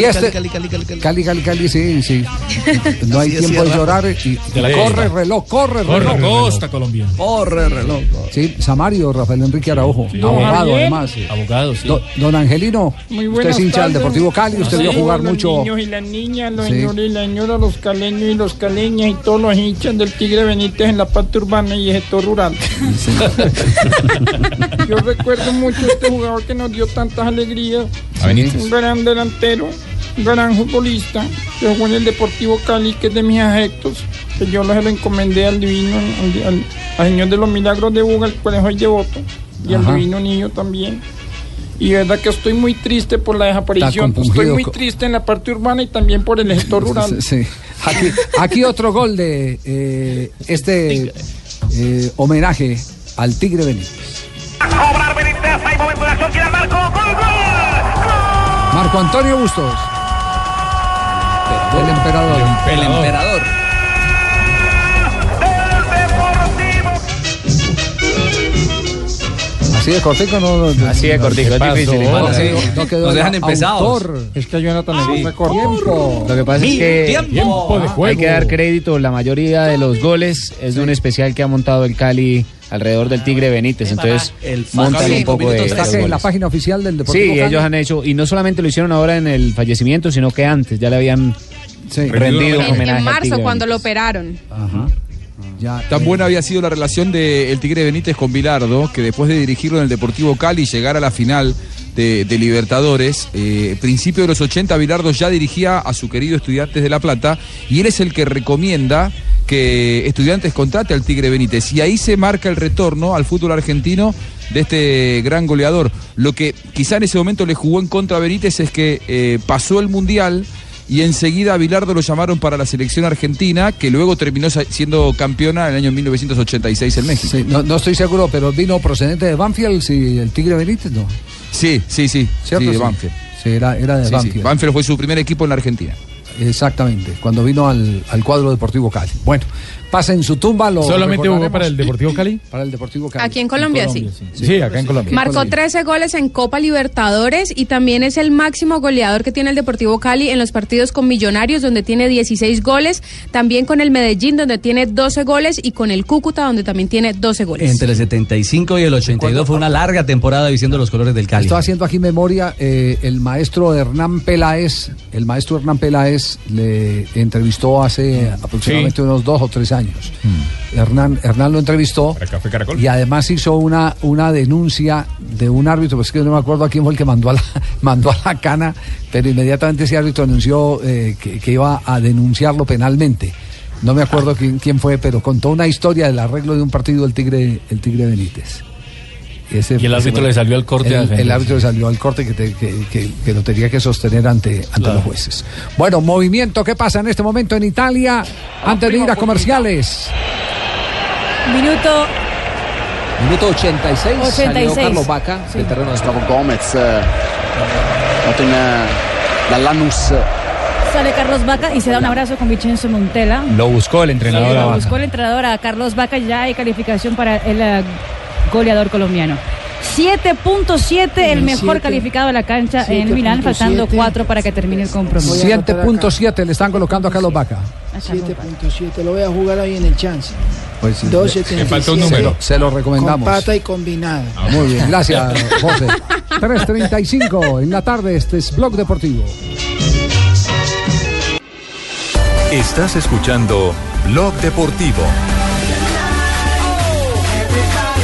Y este, Cali, Cali, Cali, Cali, Cali, sí, sí. No hay tiempo de llorar. Y, De la corre costa. reloj, corre Corre, reloj. costa colombiana. Corre reloj. Sí, Samario, Rafael Enrique Araujo, Sí. abogado además. Abogado, sí. Do- don Angelino, Muy usted es hincha del. Deportivo Cali, usted Sí, vio jugar los mucho. niños y las niñas, los Sí. señores y las señoras, los caleños y los caleñas y todos los hinchas del Tigre Benítez en la parte urbana y el sector rural. Yo recuerdo mucho este jugador que nos dio tantas alegrías. A. Un gran delantero, gran futbolista que jugó en el Deportivo Cali, que es de mis afectos, que yo se lo encomendé al divino, al, al- al Señor de los Milagros de Buga, al cual soy devoto, y al divino niño también. Y verdad que estoy muy triste por la desaparición. Estoy muy triste en la parte urbana y también por el sector rural. Sí. Aquí, aquí otro gol de eh, este eh, homenaje al Tigre Benítez. El. Marco Antonio Bustos. El emperador. El emperador. Así de cortico, no. Así de cortico, ¿qué es difícil. No, Nos quedó- no quedó el dejan empezados. Es que Jonathan le gusta corto. Tiempo. Lo que pasa es que Tiempo de juego. hay que dar crédito, la mayoría de los goles es de un especial que ha montado el Cali alrededor del Tigre Benítez, entonces montan un poco de, Está en la página oficial del Sí, Deportivo Cali. ellos han hecho, y no solamente lo hicieron ahora en el fallecimiento, sino que antes ya le habían rendido En, homenaje en al marzo, cuando lo operaron. Tan buena había sido la relación del Tigre Benítez con Bilardo, que después de dirigirlo en el Deportivo Cali y llegar a la final de, de Libertadores, eh, principio de los 80, Bilardo ya dirigía a su querido Estudiantes de La Plata y él es el que recomienda que Estudiantes contrate al Tigre Benítez. Y ahí se marca el retorno al fútbol argentino de este gran goleador. Lo que quizá en ese momento le jugó en contra a Benítez es que eh, pasó el Mundial y enseguida a Bilardo lo llamaron para la selección argentina, que luego terminó siendo campeona en el año 1986 en México. Sí, no, no estoy seguro, pero vino procedente de Banfield, si el Tigre Benítez, no. Sí, sí, sí, ¿Cierto? sí, de. Banfield. Sí, era, era de Sí, sí. Banfield. Banfield fue su primer equipo en la Argentina. Exactamente, cuando vino al, al cuadro Deportivo Cali. Bueno, pasa en su tumba. Lo ¿Solamente jugó para el Deportivo Cali? Para el Deportivo Cali. Aquí en Colombia, sí. Sí, acá en Colombia. Marcó 13 goles en Copa Libertadores y también es el máximo goleador que tiene el Deportivo Cali en los partidos con Millonarios, donde tiene 16 goles, también con el Medellín, donde tiene 12 goles, y con el Cúcuta, donde también tiene 12 goles. Entre el 75 y el 82 fue una larga temporada vistiendo los colores del Cali. Estoy haciendo aquí memoria, eh, el maestro Hernán Peláez, el maestro Hernán Peláez le entrevistó hace aproximadamente unos dos o tres años. Hernán, Hernán lo entrevistó Café Caracol. y además hizo una, una denuncia de un árbitro, pues que no me acuerdo a quién fue el que mandó a la, mandó a la cana, pero inmediatamente ese árbitro anunció eh, que, que iba a denunciarlo penalmente. No me acuerdo quién, quién fue, pero contó una historia del arreglo de un partido del Tigre, el Tigre Benítez. Ese- Y el árbitro ese- le salió al corte El, el árbitro le salió al corte que, te- que- que- que lo tenía que sostener ante, ante Claro. los jueces. Bueno, movimiento que pasa en este momento en Italia antes de ir a comerciales. Minuto Minuto 86, salió 86. Carlos Vaca del terreno de Gustavo Gomez, eh, noto in, eh, dall'Anus. Sale Carlos Vaca y se da un abrazo con Vincenzo Montella. Lo buscó el entrenador. Sí, a lo buscó el entrenador a Carlos Vaca. Ya hay calificación para el eh, goleador colombiano. 7.7, el mejor Siete. calificado de la cancha en el Milán, faltando 7.7. 4 para que termine el compromiso. 7.7 le están colocando a Carlos Vaca. 7.7, lo voy a jugar ahí en el chance. Pues sí. 2.77. Se lo, se lo recomendamos. Con pata y combinada. Muy bien, gracias, José. 3.35 en la tarde, este es Blog Deportivo. Estás escuchando Blog Deportivo.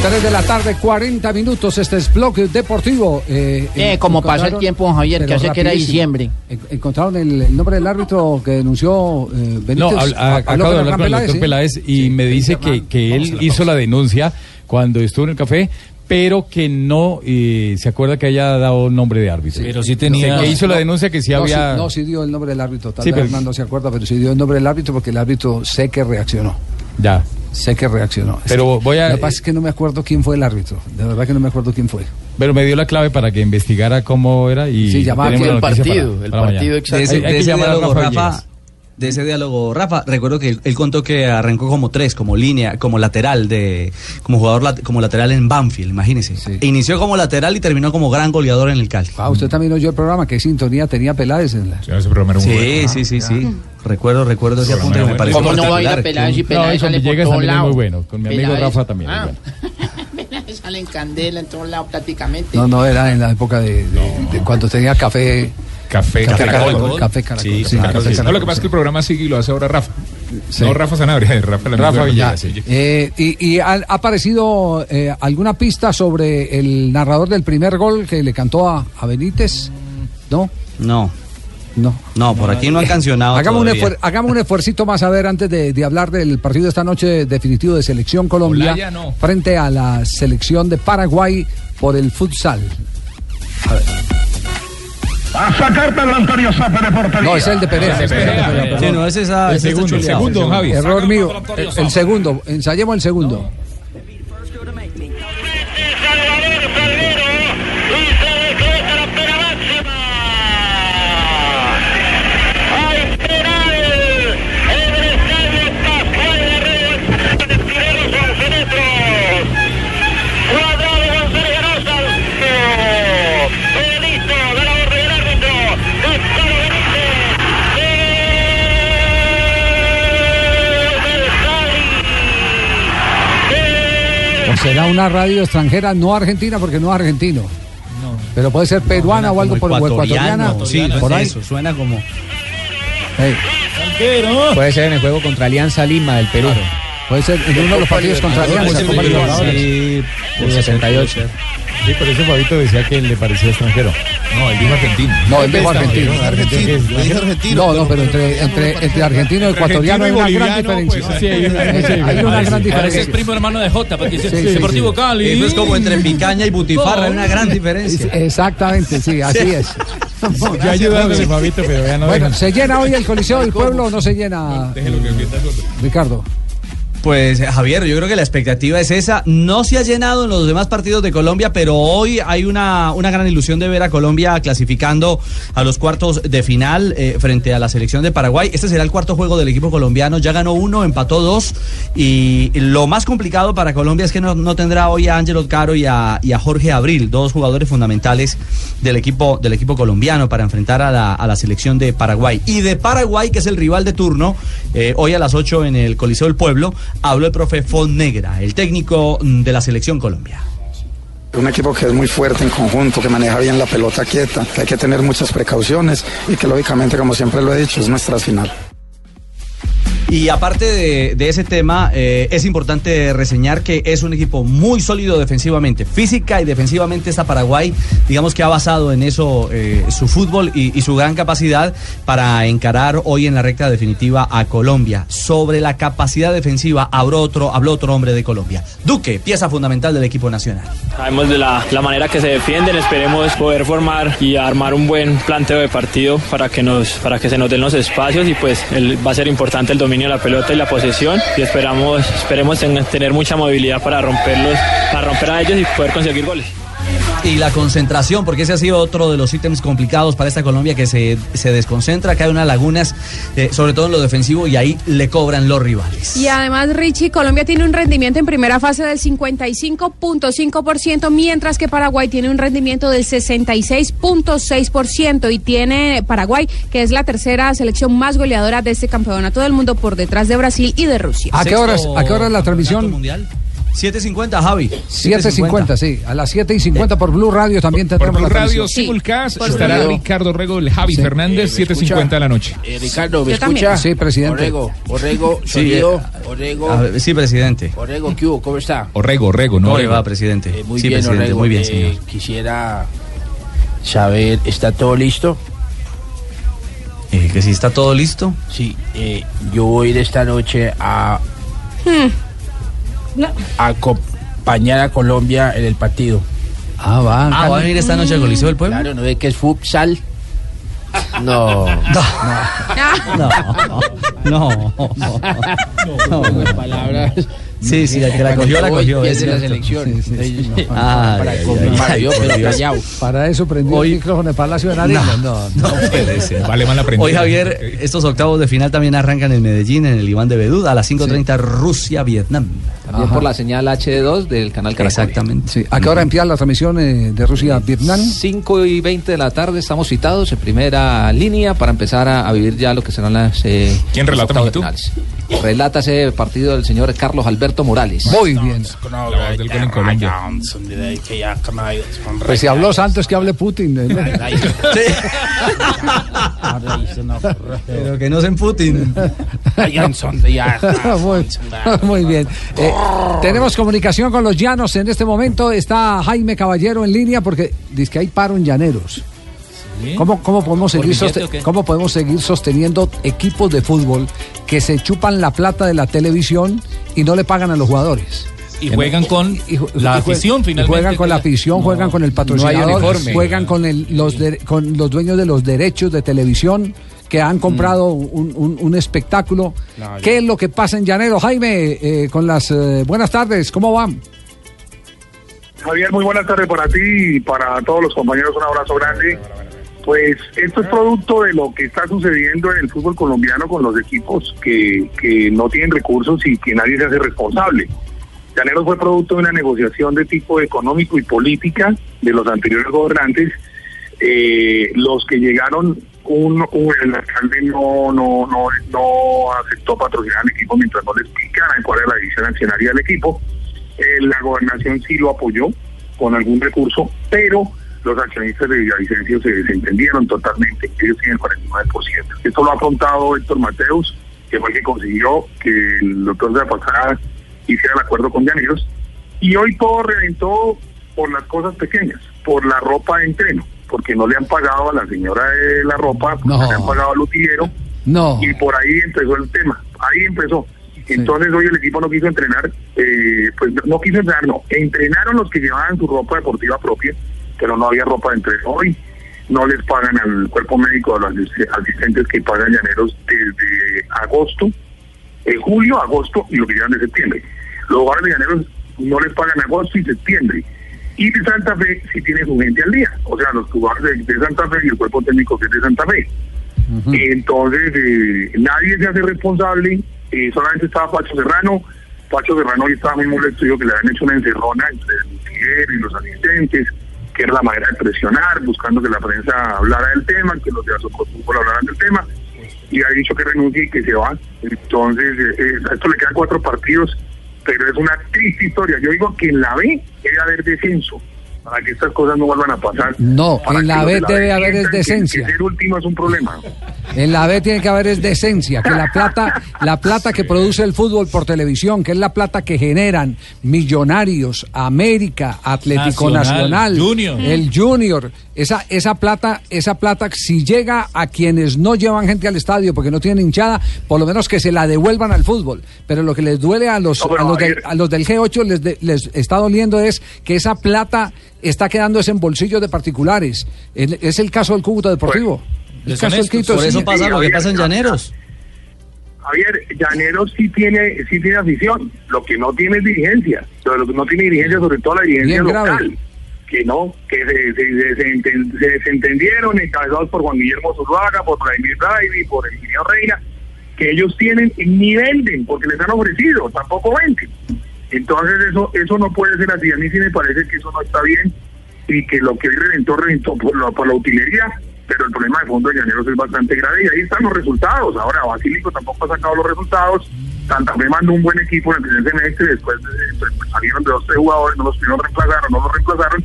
3 de la tarde, 40 minutos. Este es Bloque Deportivo. Eh, Eh, como pasó el tiempo, don Javier, que hace que era diciembre. En- Encontraron el, el nombre del árbitro que denunció eh, Benítez. No, habl- a- Habló acabo de hablar con el doctor ¿sí? Peláez y me dice que, que él hizo la denuncia cuando estuvo en el café, pero que no eh, se acuerda que haya dado nombre de árbitro. Pero sí tenía- Que hizo la denuncia que sí no, había. Sí, no, sí dio el nombre del árbitro. Tal Sí, vez pero- Hernán no se acuerda, pero sí dio el nombre del árbitro porque el árbitro sé que reaccionó. Ya. Sé que reaccionó. Pero Es que- voy a- Lo que pasa es que no me acuerdo quién fue el árbitro. De verdad que no me acuerdo quién fue. Pero me dio la clave para que investigara cómo era y Sí, llamaba el partido, para- el para partido exacto. De ese, Hay- hay de que ese llamar a diálogo, Rafa. De ese diálogo, Rafa, recuerdo que él, él contó que arrancó como tres, como línea, como lateral de, como jugador lat- como lateral en Banfield, imagínese. Inició como lateral y terminó como gran goleador en el Cali. Ah, usted también oyó el programa, qué sintonía tenía Peláez en la... Sí, sí, sí, sí. Recuerdo, recuerdo ese apunte que me pareció ¿Cómo no va a ir a. Peláez y No, Peláez con sale por lados? muy bueno. Con mi amigo Peláez- Rafa también Ah. sale en candela en todos lados prácticamente. No, no, era en la época de, de- de cuando tenía café... Café, Café Caracol. Caracol. Café Caracol. Sí, sí, Caracol, Café sí. No, lo que pasa es que el programa sigue y lo hace ahora Rafa. Sí. No Rafa Sanabria, Rafa, Rafa. Eh, y, y ha, ha aparecido eh, alguna pista sobre el narrador del primer gol que le cantó a, a Benítez? ¿No? No. No. No, por aquí no han cancionado. Hagamos un, esfuer- hagamos un esfuercito más a ver antes de, de hablar del partido de esta noche definitivo de Selección Colombia Olaya, no. frente a la selección de Paraguay por el futsal. A ver. A sacar Antonio Zape de portería. No, es el de Perea. Es Perea, Sí, no, ese es El segundo, el segundo, Javi. Error mío. El, el segundo. Ensayemos el segundo. Será una radio extranjera, no argentina, porque no es argentino. Pero puede ser peruana o algo por ecuatoriana. Sí, por ahí. eso, suena como... Puede ser en el juego contra Alianza Lima del Perú. puede ser en uno de los partidos contra Alianza. Sí, el 78. Sí, por eso Fabito decía que le parecía extranjero. No, él dijo argentino. No, él dijo argentino. Argentino. No, no, pero entre, entre, entre argentino y ecuatoriano hay una gran diferencia. Sí, hay una- sí, Hay una gran Parece diferencia. el primo hermano de Jota, porque sí, Deportivo sí. Cali. Eso es como entre picaña y butifarra, hay una gran diferencia. Exactamente, sí, así es. Yo ayudándole, Fabito, pero ya no Bueno. ¿se llena hoy el Coliseo del Pueblo o no se llena, Ricardo? Pues Javier, yo creo que la expectativa es esa. No se ha llenado en los demás partidos de Colombia, pero hoy hay una, una gran ilusión de ver a Colombia clasificando a los cuartos de final eh, frente a la selección de Paraguay. Este será el cuarto juego del equipo colombiano. Ya ganó uno, empató dos. Y lo más complicado para Colombia es que no, no tendrá hoy a Ángelo Caro y a, y a Jorge Abril, dos jugadores fundamentales del equipo, del equipo colombiano para enfrentar a la, a la selección de Paraguay. Y de Paraguay, que es el rival de turno, eh, hoy a las 8 en el Coliseo del Pueblo, habló el profe Negra, el técnico de la selección Colombia. Un equipo que es muy fuerte en conjunto, que maneja bien la pelota quieta, que hay que tener muchas precauciones y que lógicamente, como siempre lo he dicho, es nuestra final. Y aparte de, ese tema, eh, es importante reseñar que es un equipo muy sólido defensivamente. Física y defensivamente está Paraguay, digamos que ha basado en eso eh, su fútbol y, su gran capacidad para encarar hoy en la recta definitiva a Colombia. Sobre la capacidad defensiva habló otro, habló otro hombre de Colombia. Duque, pieza fundamental del equipo nacional. Sabemos de la, la manera que se defienden, esperemos poder formar y armar un buen planteo de partido para que, nos, para que se nos den los espacios y pues va a ser importante el la pelota y la posesión y esperamos, esperemos ten- tener mucha movilidad para romperlos, para romper a ellos y poder conseguir goles. Y la concentración, porque ese ha sido otro de los ítems complicados para esta Colombia que se, se desconcentra, que hay unas lagunas, eh, sobre todo en lo defensivo, y ahí le cobran los rivales. Y además, Richie, Colombia tiene un rendimiento en primera fase del 55.5%, mientras que Paraguay tiene un rendimiento del 66.6%. Y tiene Paraguay, que es la tercera selección más goleadora de este campeonato del mundo por detrás de Brasil y de Rusia. ¿A qué horas, a qué hora es la transmisión? 7.50, Javi. 7.50, sí. A las 7 y 50 por Blue Radio también Por tendremos Blue la Radio. Simulcast por estará Blue Radio. Ricardo Rego, el Javi Fernández, Eh, ¿me 7.50 de la noche. Eh, Ricardo, ¿me Yo también. escucha? Sí, presidente. Orrego, Orrego, Sí, sonido, eh, Orrego. A ver, sí, presidente. Orrego, ¿qué hubo? ¿Cómo está? Orrego, Orrego, no ¿Cómo le va, presidente? Eh, muy sí, bien, presidente, Orrego. muy bien, Eh, señor. Quisiera saber, ¿está todo listo? Eh, que si está todo listo. Sí, eh, yo voy a ir esta noche a, a acompañar a Colombia en el partido. Ah, va. Ah, ¿va a ir esta noche al Coliseo del Pueblo? Claro, ¿no ve que es futsal? No. No. No. No. no. palabras. Sí, sí, el que la cogió, la cogió. Es es de la selección. No, Ah, para eso prendió Hoy- el micrófono de Palacio de Nariz. No, No, No puede ser. Vale, mal aprendido. Hoy, Javier, estos octavos de final también arrancan en Medellín, en el Iván de Bedud, a las 5.30 Rusia-Vietnam. También por la señal HD2 del canal Caracol. Exactamente. Sí. ¿A qué hora empieza la transmisión eh, de Rusia a Vietnam? 5 y 20 de la tarde estamos citados en primera línea para empezar a, a vivir ya lo que serán las. eh, ¿Quién relata, finales. Relata ese partido del señor Carlos Alberto Morales. Muy bien. En. Pues si habló Santos que hable Putin. ¿eh? Pero que no se Putin. muy, muy bien. Eh, tenemos comunicación con los llanos. En este momento está Jaime Caballero en línea porque dice que hay paro en llaneros. ¿Cómo, cómo podemos ¿Por seguir billete? ¿Cómo podemos seguir sosteniendo equipos de fútbol que se chupan la plata de la televisión y no le pagan a los jugadores? Y juegan con la y afición finalmente. Juegan con la afición, juegan con el patrocinador, uniforme. juegan con, el- los de- con los dueños de los derechos de televisión que han comprado un, un- un espectáculo. Claro. ¿Qué es lo que pasa en Llanero? Jaime, eh, con las eh, buenas tardes, ¿cómo van? Javier, muy buenas tardes para ti y para todos los compañeros. Un abrazo grande. Pues esto es producto de lo que está sucediendo en el fútbol colombiano con los equipos que, que no tienen recursos y que nadie se hace responsable. Llaneros fue producto de una negociación de tipo económico y política de los anteriores gobernantes. Eh, los que llegaron, un, el alcalde no, no, no, no aceptó patrocinar al equipo mientras no le explicaran cuál era la división accionaria del equipo. Eh, la gobernación sí lo apoyó con algún recurso, pero los accionistas de Villavicencio se desentendieron totalmente. Ellos tienen el 49%. Esto lo ha contado Héctor Mateus, que fue el que consiguió que el doctor de la pasada hiciera el acuerdo con Llaneros. Y hoy todo reventó por las cosas pequeñas, por la ropa de entreno, porque no le han pagado a la señora de la ropa, porque no, le han pagado al utilero. No. Y por ahí empezó el tema, ahí empezó. Entonces hoy el equipo no quiso entrenar, eh, pues no quiso entrenar, no. Entrenaron los que llevaban su ropa deportiva propia, pero no había ropa de entreno hoy. No les pagan al cuerpo médico, a los asist- asistentes que pagan llaneros desde agosto, eh, julio, agosto y lo que llevan de septiembre. Los hogares de llaneros no les pagan agosto y septiembre. Y de Santa Fe sí tiene su gente al día, o sea, los jugadores de, Santa Fe y el cuerpo técnico que es de Santa Fe. Entonces, eh, nadie se hace responsable, eh, solamente estaba Pacho Serrano. Pacho Serrano hoy estaba muy molesto, que le habían hecho una encerrona entre el Miguel y los asistentes, que era la manera de presionar, buscando que la prensa hablara del tema, que los de Azocotúbol hablaran del tema, y ha dicho que renuncie y que se va. Entonces, eh, eh, a esto le quedan cuatro partidos, pero es una triste historia. Yo digo que en la B debe haber descenso, para que estas cosas no vuelvan a pasar. No, Para en que la B debe B haber es que- decencia. Que ser último es un problema. En la B tiene que haber es decencia, que la plata, la plata que produce el fútbol por televisión, que es la plata que generan Millonarios, América, Atlético Nacional, Nacional, Junior. el Junior, esa, esa plata, esa plata, si llega a quienes no llevan gente al estadio porque no tienen hinchada, por lo menos que se la devuelvan al fútbol. Pero lo que les duele a los, No, a los, del, Javier- a los del G8 les, de- les está doliendo es que esa plata está quedándose en bolsillos de particulares. El- Es el caso del Cúcuta Deportivo. El caso del Quito, Por sí. eso pasa lo que pasa en Llaneros. Javier, Llaneros sí tiene, sí tiene afición, lo que no tiene es dirigencia, lo que no tiene dirigencia, sobre todo la dirigencia Bien grave. Que no, que se, se, se- se enten- se desentendieron, encabezados por Juan Guillermo Zuluaga, por Vladimir Braivi, por el ingeniero Reina, que ellos tienen ni venden, porque les han ofrecido, tampoco venden. Entonces eso eso no puede ser así, a mí sí me parece que eso no está bien y que lo que hoy reventó, reventó por la, por la utilería, pero el problema de fondo de Llaneros es bastante grave y ahí están los resultados. Ahora, Basílico tampoco ha sacado los resultados Santa Fe mandó un buen equipo en el primer semestre, después eh, pues, salieron de dos tres jugadores, no los pudieron reemplazaron, no los reemplazaron,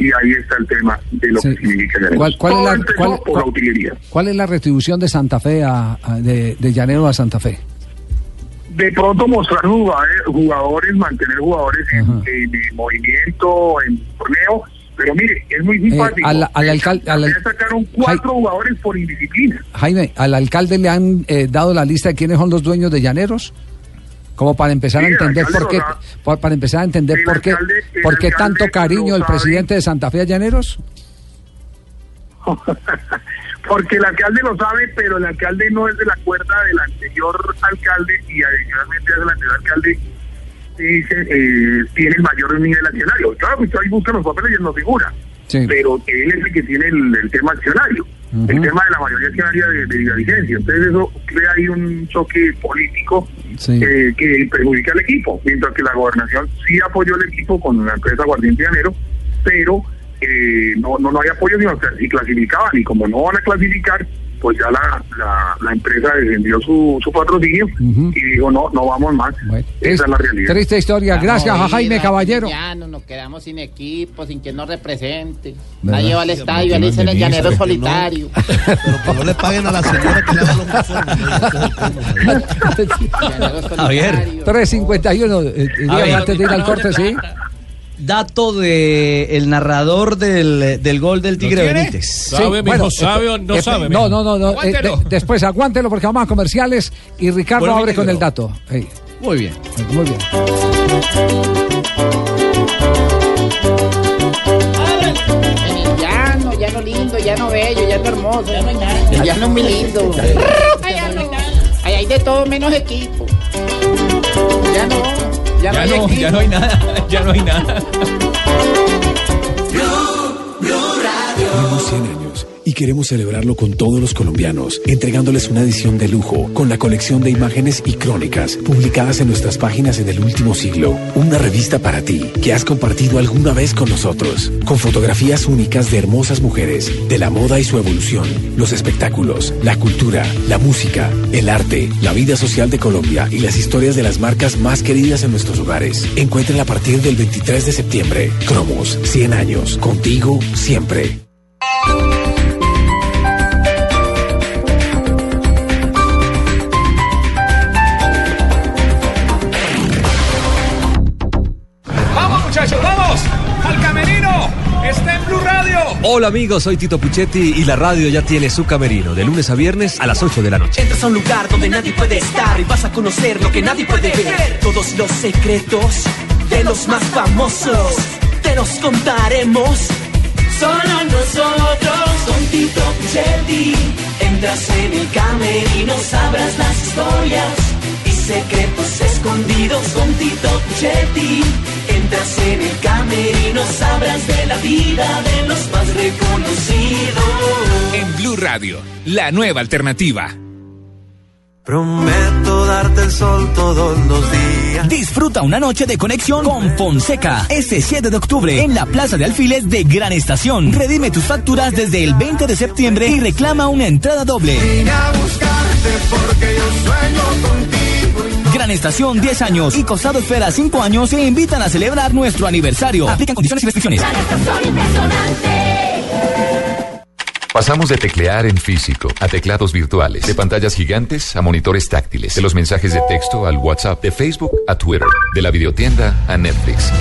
y ahí está el tema de lo Sí. que significa Llaneros. ¿Cuál, cuál la, cuál- por la cuál- es la retribución de Santa Fe a, a- de, de Llanero a Santa Fe? de pronto mostrar jugadores, jugadores mantener jugadores en, en, eh, movimiento, en torneo, pero mire, es muy simpático. Eh, al- al alcal- al- sacaron cuatro jugadores por indisciplina. Jaime, ¿al alcalde le han eh, dado la lista de quiénes son los dueños de Llaneros? Como para empezar Sí, a entender por qué, para empezar a entender por qué, alcalde- por qué tanto cariño el presidente de Santa Fe a Llaneros. Porque el alcalde lo sabe, pero el alcalde no es de la cuerda del anterior alcalde y adicionalmente es el anterior alcalde dice, eh, tiene el mayor nivel accionario. Claro usted ahí busca los papeles y él no figura, Sí. pero él es el que tiene el, el tema accionario, el tema de la mayoría accionaria de, de Villavicencio. Entonces eso crea ahí un choque político Sí. eh, que perjudica al equipo, mientras que la gobernación sí apoyó al equipo con la empresa Guardiente Llanero, pero eh, no, no, no hay apoyo sino si clasificaban y como no van a clasificar, pues ya la, la, la empresa descendió su, su patrocinio y dijo no, no vamos más. Esa es la realidad. Triste historia. Gracias a Jaime Caballero. Ya no nos quedamos sin equipo, sin quien nos represente. ¿Verdad? Nadie va al estadio, le dicen el llanero solitario. Que no le paguen a la señora que le haga los Javier. 351. eh, eh, antes de ir al corte, sí. Dato de el narrador del, del gol del Tigre? Benítez. Sí, bueno, eh, eh, No, no, no. no, eh, de- después aguántelo porque vamos a comerciales y Ricardo abre con el dato. Muy bien. Muy bien. En el llano, llano lindo, llano bello, llano hermoso. Ya no hay nada. El llano es muy lindo. Ay, ya no hay de todo menos equipo. Ya no, ya, Ya hay no, ya no hay nada, ya no hay nada. Tenemos 100 años y queremos celebrarlo con todos los colombianos, entregándoles una edición de lujo con la colección de imágenes y crónicas publicadas en nuestras páginas en el último siglo. Una revista para ti que has compartido alguna vez con nosotros, con fotografías únicas de hermosas mujeres, de la moda y su evolución, los espectáculos, la cultura, la música, el arte, la vida social de Colombia y las historias de las marcas más queridas en nuestros hogares. Encuéntrala a partir del 23 de septiembre. Cromos, 100 años, contigo siempre. Hola amigos, soy Tito Puchetti y la radio ya tiene su camerino de lunes a viernes a las 8 de la noche. Entras a un lugar donde nadie puede estar y vas a conocer lo que nadie puede ver. Todos los secretos de los más famosos te los contaremos. Solo nosotros con Tito Puchetti. Entras en el camerino, sabrás las historias y secretos escondidos con Tito Puchetti. Entras en el camerino, sabrás de la vida de los más reconocidos. En Blue Radio, la nueva alternativa. Prometo darte el sol todos los días. Disfruta una noche de conexión con Fonseca este 7 de octubre en la Plaza de Alfiles de Gran Estación. Redime tus facturas desde el 20 de septiembre y reclama una entrada doble. Vine a buscarte porque yo sueño contigo. Gran Estación 10 años y Costado Esfera 5 años se invitan a celebrar nuestro aniversario. Aplican condiciones y restricciones. Pasamos de teclear en físico a teclados virtuales, de pantallas gigantes a monitores táctiles, de los mensajes de texto al WhatsApp, de Facebook a Twitter, de la videotienda a Netflix.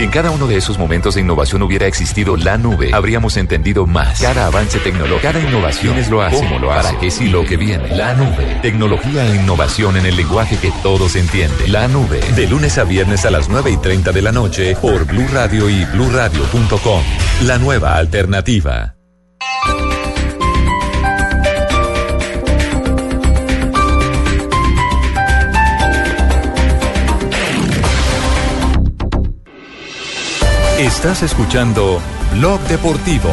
Si en cada uno de esos momentos de innovación hubiera existido la nube, habríamos entendido más. Cada avance tecnológico, cada innovación es lo hace, cómo lo hace, para qué sí lo que viene. La nube. Tecnología e innovación en el lenguaje que todos entienden. La nube. De lunes a viernes a las 9 y 30 de la noche por Blue Radio y BlueRadio.com. La nueva alternativa. Estás escuchando Blog Deportivo.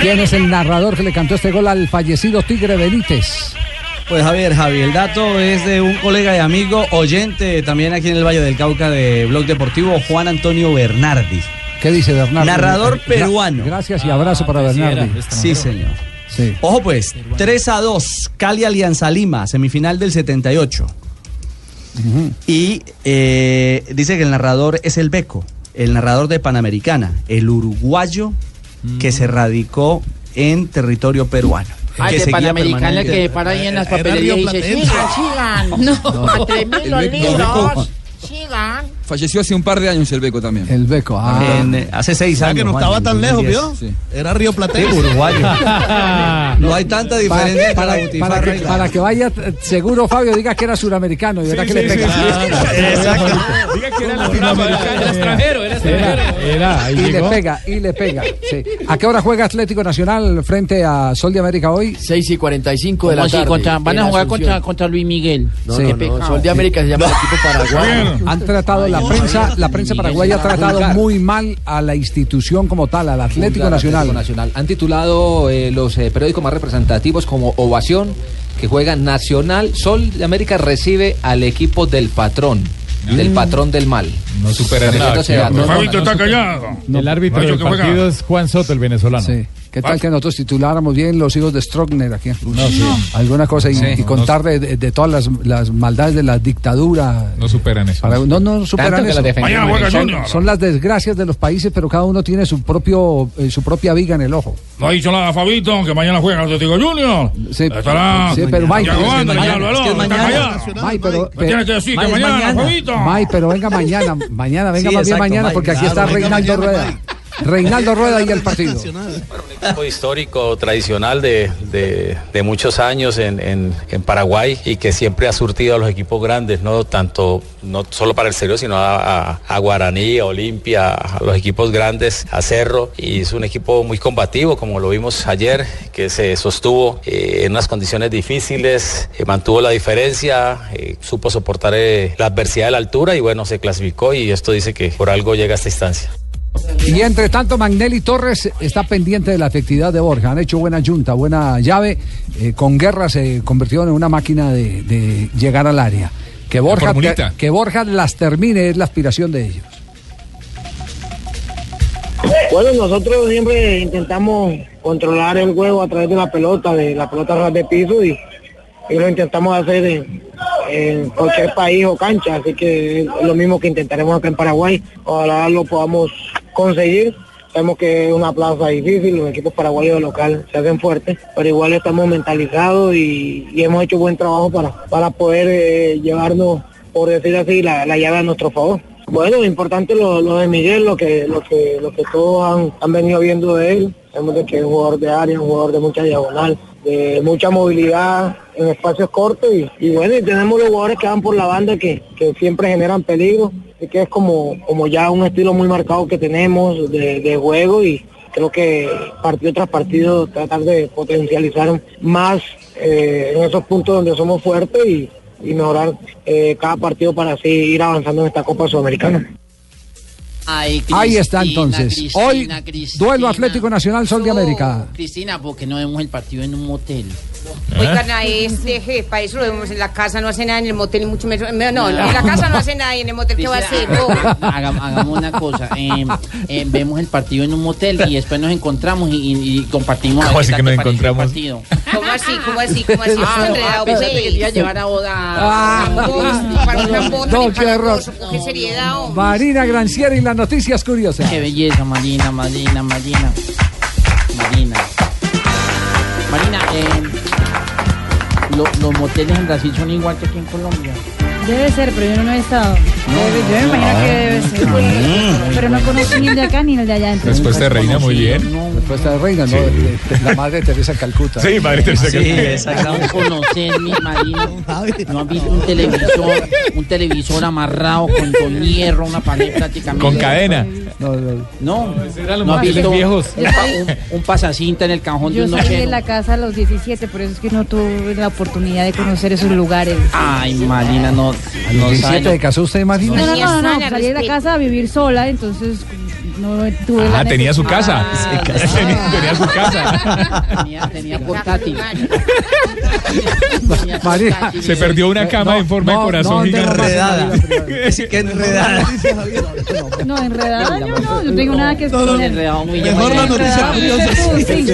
¿Quién es el narrador que le cantó este gol al fallecido Tigre Benítez? Pues Javier, Javi, el dato es de un colega y amigo oyente también aquí en el Valle del Cauca de Blog Deportivo, Juan Antonio Bernardi. ¿Qué dice Bernardi? Narrador Gra- peruano. Gracias y abrazo para Bernardi. Sí, señor. Ojo pues, 3 a 2, Cali Alianza Lima, semifinal del 78. Y eh, dice que el narrador es el Beco, el narrador de Panamericana, el uruguayo que se radicó en territorio peruano. Ah, que de Panamericana que para ahí en las Era papelerías y dice, sigan, sigan. No. A tres mil El los Beco- libros. Falleció hace un par de años el Beco también. El Beco, ah. En, eh, hace seis años. que no estaba tan lejos, 2010. ¿vio? Era Río Platense. Sí, uruguayo. no hay tanta diferencia para, para y que, para que vaya eh, seguro Fabio diga que era suramericano y ahora que le pega. Diga que era latinoamericano. Era extranjero, era extranjero. Era, ahí y le pega, y le pega. sí. ¿A qué hora juega Atlético Nacional frente a Sol de América hoy? 6 y 45 de ¿Cómo la tarde. Contra- van a jugar contra, contra Luis Miguel. No, Sí. no, Qué no, pecado. Sol de América se llama el equipo paraguayo. Han tratado, la prensa, la prensa paraguaya ha tratado muy mal a la institución como tal, al Atlético Nacional. Nacional. Han titulado eh, los eh, periódicos más representativos como Ovación, que juega Nacional. Sol de América recibe al equipo del patrón, del patrón del mal. No superan el Refiriéndose a- acción. no, no, Fabito no, está no, callado. El árbitro del partido es Juan Soto, el venezolano. Sí. ¿Qué tal que nosotros tituláramos bien los hijos de Stroessner aquí? No, sí. Alguna cosa y, Sí. y contar de, de- todas las, las maldades de la dictadura. No superan eso. Para- no, no superan eso. la. Mañana juega son, Junior. son las desgracias de los países, pero cada uno tiene su propio eh, su propia viga en el ojo. No ha dicho nada Fabito, que mañana juega Atlético Junior. Sí, Estará. sí, pero. Mike, pero- pero venga mañana, mañana, venga Sí, más bien mañana, Mike. porque aquí está Reinaldo Rueda. Reinaldo Rueda y el partido. equipo histórico, tradicional de, de- de muchos años en, en- en Paraguay y que siempre ha surtido a los equipos grandes, no tanto, no solo para el exterior, sino a, a- a Guaraní, a Olimpia, a los equipos grandes, a Cerro. Y es un equipo muy combativo, como lo vimos ayer, que se sostuvo eh, en unas condiciones difíciles, eh, mantuvo la diferencia, eh, supo soportar eh, la adversidad de la altura y bueno, se clasificó y esto dice que por algo llega a esta instancia. Y entre tanto, Magnelli Torres está pendiente de la efectividad de Borja. Han hecho buena junta, buena llave. Eh, con guerra se convirtió en una máquina de, de llegar al área. Que Borja, que, que Borja las termine es la aspiración de ellos. Bueno, nosotros siempre intentamos controlar el juego a través de la pelota, de la pelota ras de piso y, y lo intentamos hacer en, en cualquier país o cancha, así que es lo mismo que intentaremos acá en Paraguay. Ojalá lo podamos conseguir. Sabemos que es una plaza difícil, los equipos paraguayos local se hacen fuertes, pero igual estamos mentalizados y, hemos hecho buen trabajo para, para poder eh, llevarnos, por decir así, la, la llave a nuestro favor. Bueno, importante lo, lo de Miguel, lo que, lo que, lo que todos han, han venido viendo de él. Sabemos que es un jugador de área, un jugador de mucha diagonal, de mucha movilidad en espacios cortos y, bueno, y tenemos los jugadores que van por la banda que, que siempre generan peligro, que es como, como ya un estilo muy marcado que tenemos de, de juego y creo que partido tras partido tratar de potencializar más eh, en esos puntos donde somos fuertes y, y mejorar eh, cada partido para así ir avanzando en esta Copa Sudamericana. Ay, Ahí está entonces. Cristina, Hoy, Cristina. duelo Atlético Nacional Sol de América. Cristina, porque no vemos el partido en un motel. Oigan, a este jefa, eso lo vemos en la casa, no hace nada en el motel, y mucho menos. No, en la casa no hace nada y en el motel, ¿qué va a hacer? No. Hagamos una cosa, eh, eh, vemos el partido en un motel y después nos encontramos y, y- y compartimos. ¿Cómo así que nos encontramos? partido. ¿Cómo así? ¿Cómo así? ¿Cómo así? Ah, enredado, pensé que pues. te iba a llevar a boda. Ah, No, ni para qué error. qué seriedad. Marina Granciera y las noticias curiosas. Qué belleza, Marina, Marina, Marina. Marina. Marina, eh, lo- los moteles en Brasil son igual que aquí en Colombia. Debe ser, pero yo no he estado. Debe- yo me imagino que debe ser. Pero no conozco ni el de acá ni el de allá. entonces- Respuesta de Reina, muy bien. Respuesta de Reina, ¿no? Sí. De- de- La madre Teresa Calcuta. Sí, madre Teresa. No conocer mi Marina. No han visto un televisor, un televisor amarrado con, con hierro, una pared prácticamente. Con cadena. No, no. No, no móviles visto viejos. Un, pa- un- un pasacinta en el cajón de Yo un salí de nochero. la casa a los 17, por eso es que no tuve la oportunidad de conocer esos lugares. Ay, Marina, no, ¿A los no 17 sabe. de casó usted, Marina? No, no, no, no, Sana, salí de la casa a vivir sola, entonces no tuve la Ah, tenía su casa. Tenía, tenía su casa. Tenía, tenía portátil. María. Se perdió una cama en forma de corazón gigante. Enredada. Sí, que enredada. No, enredada yo no, no tengo nada que exponer. Enredado muy Mejor la noticia curiosa. Sí, sí.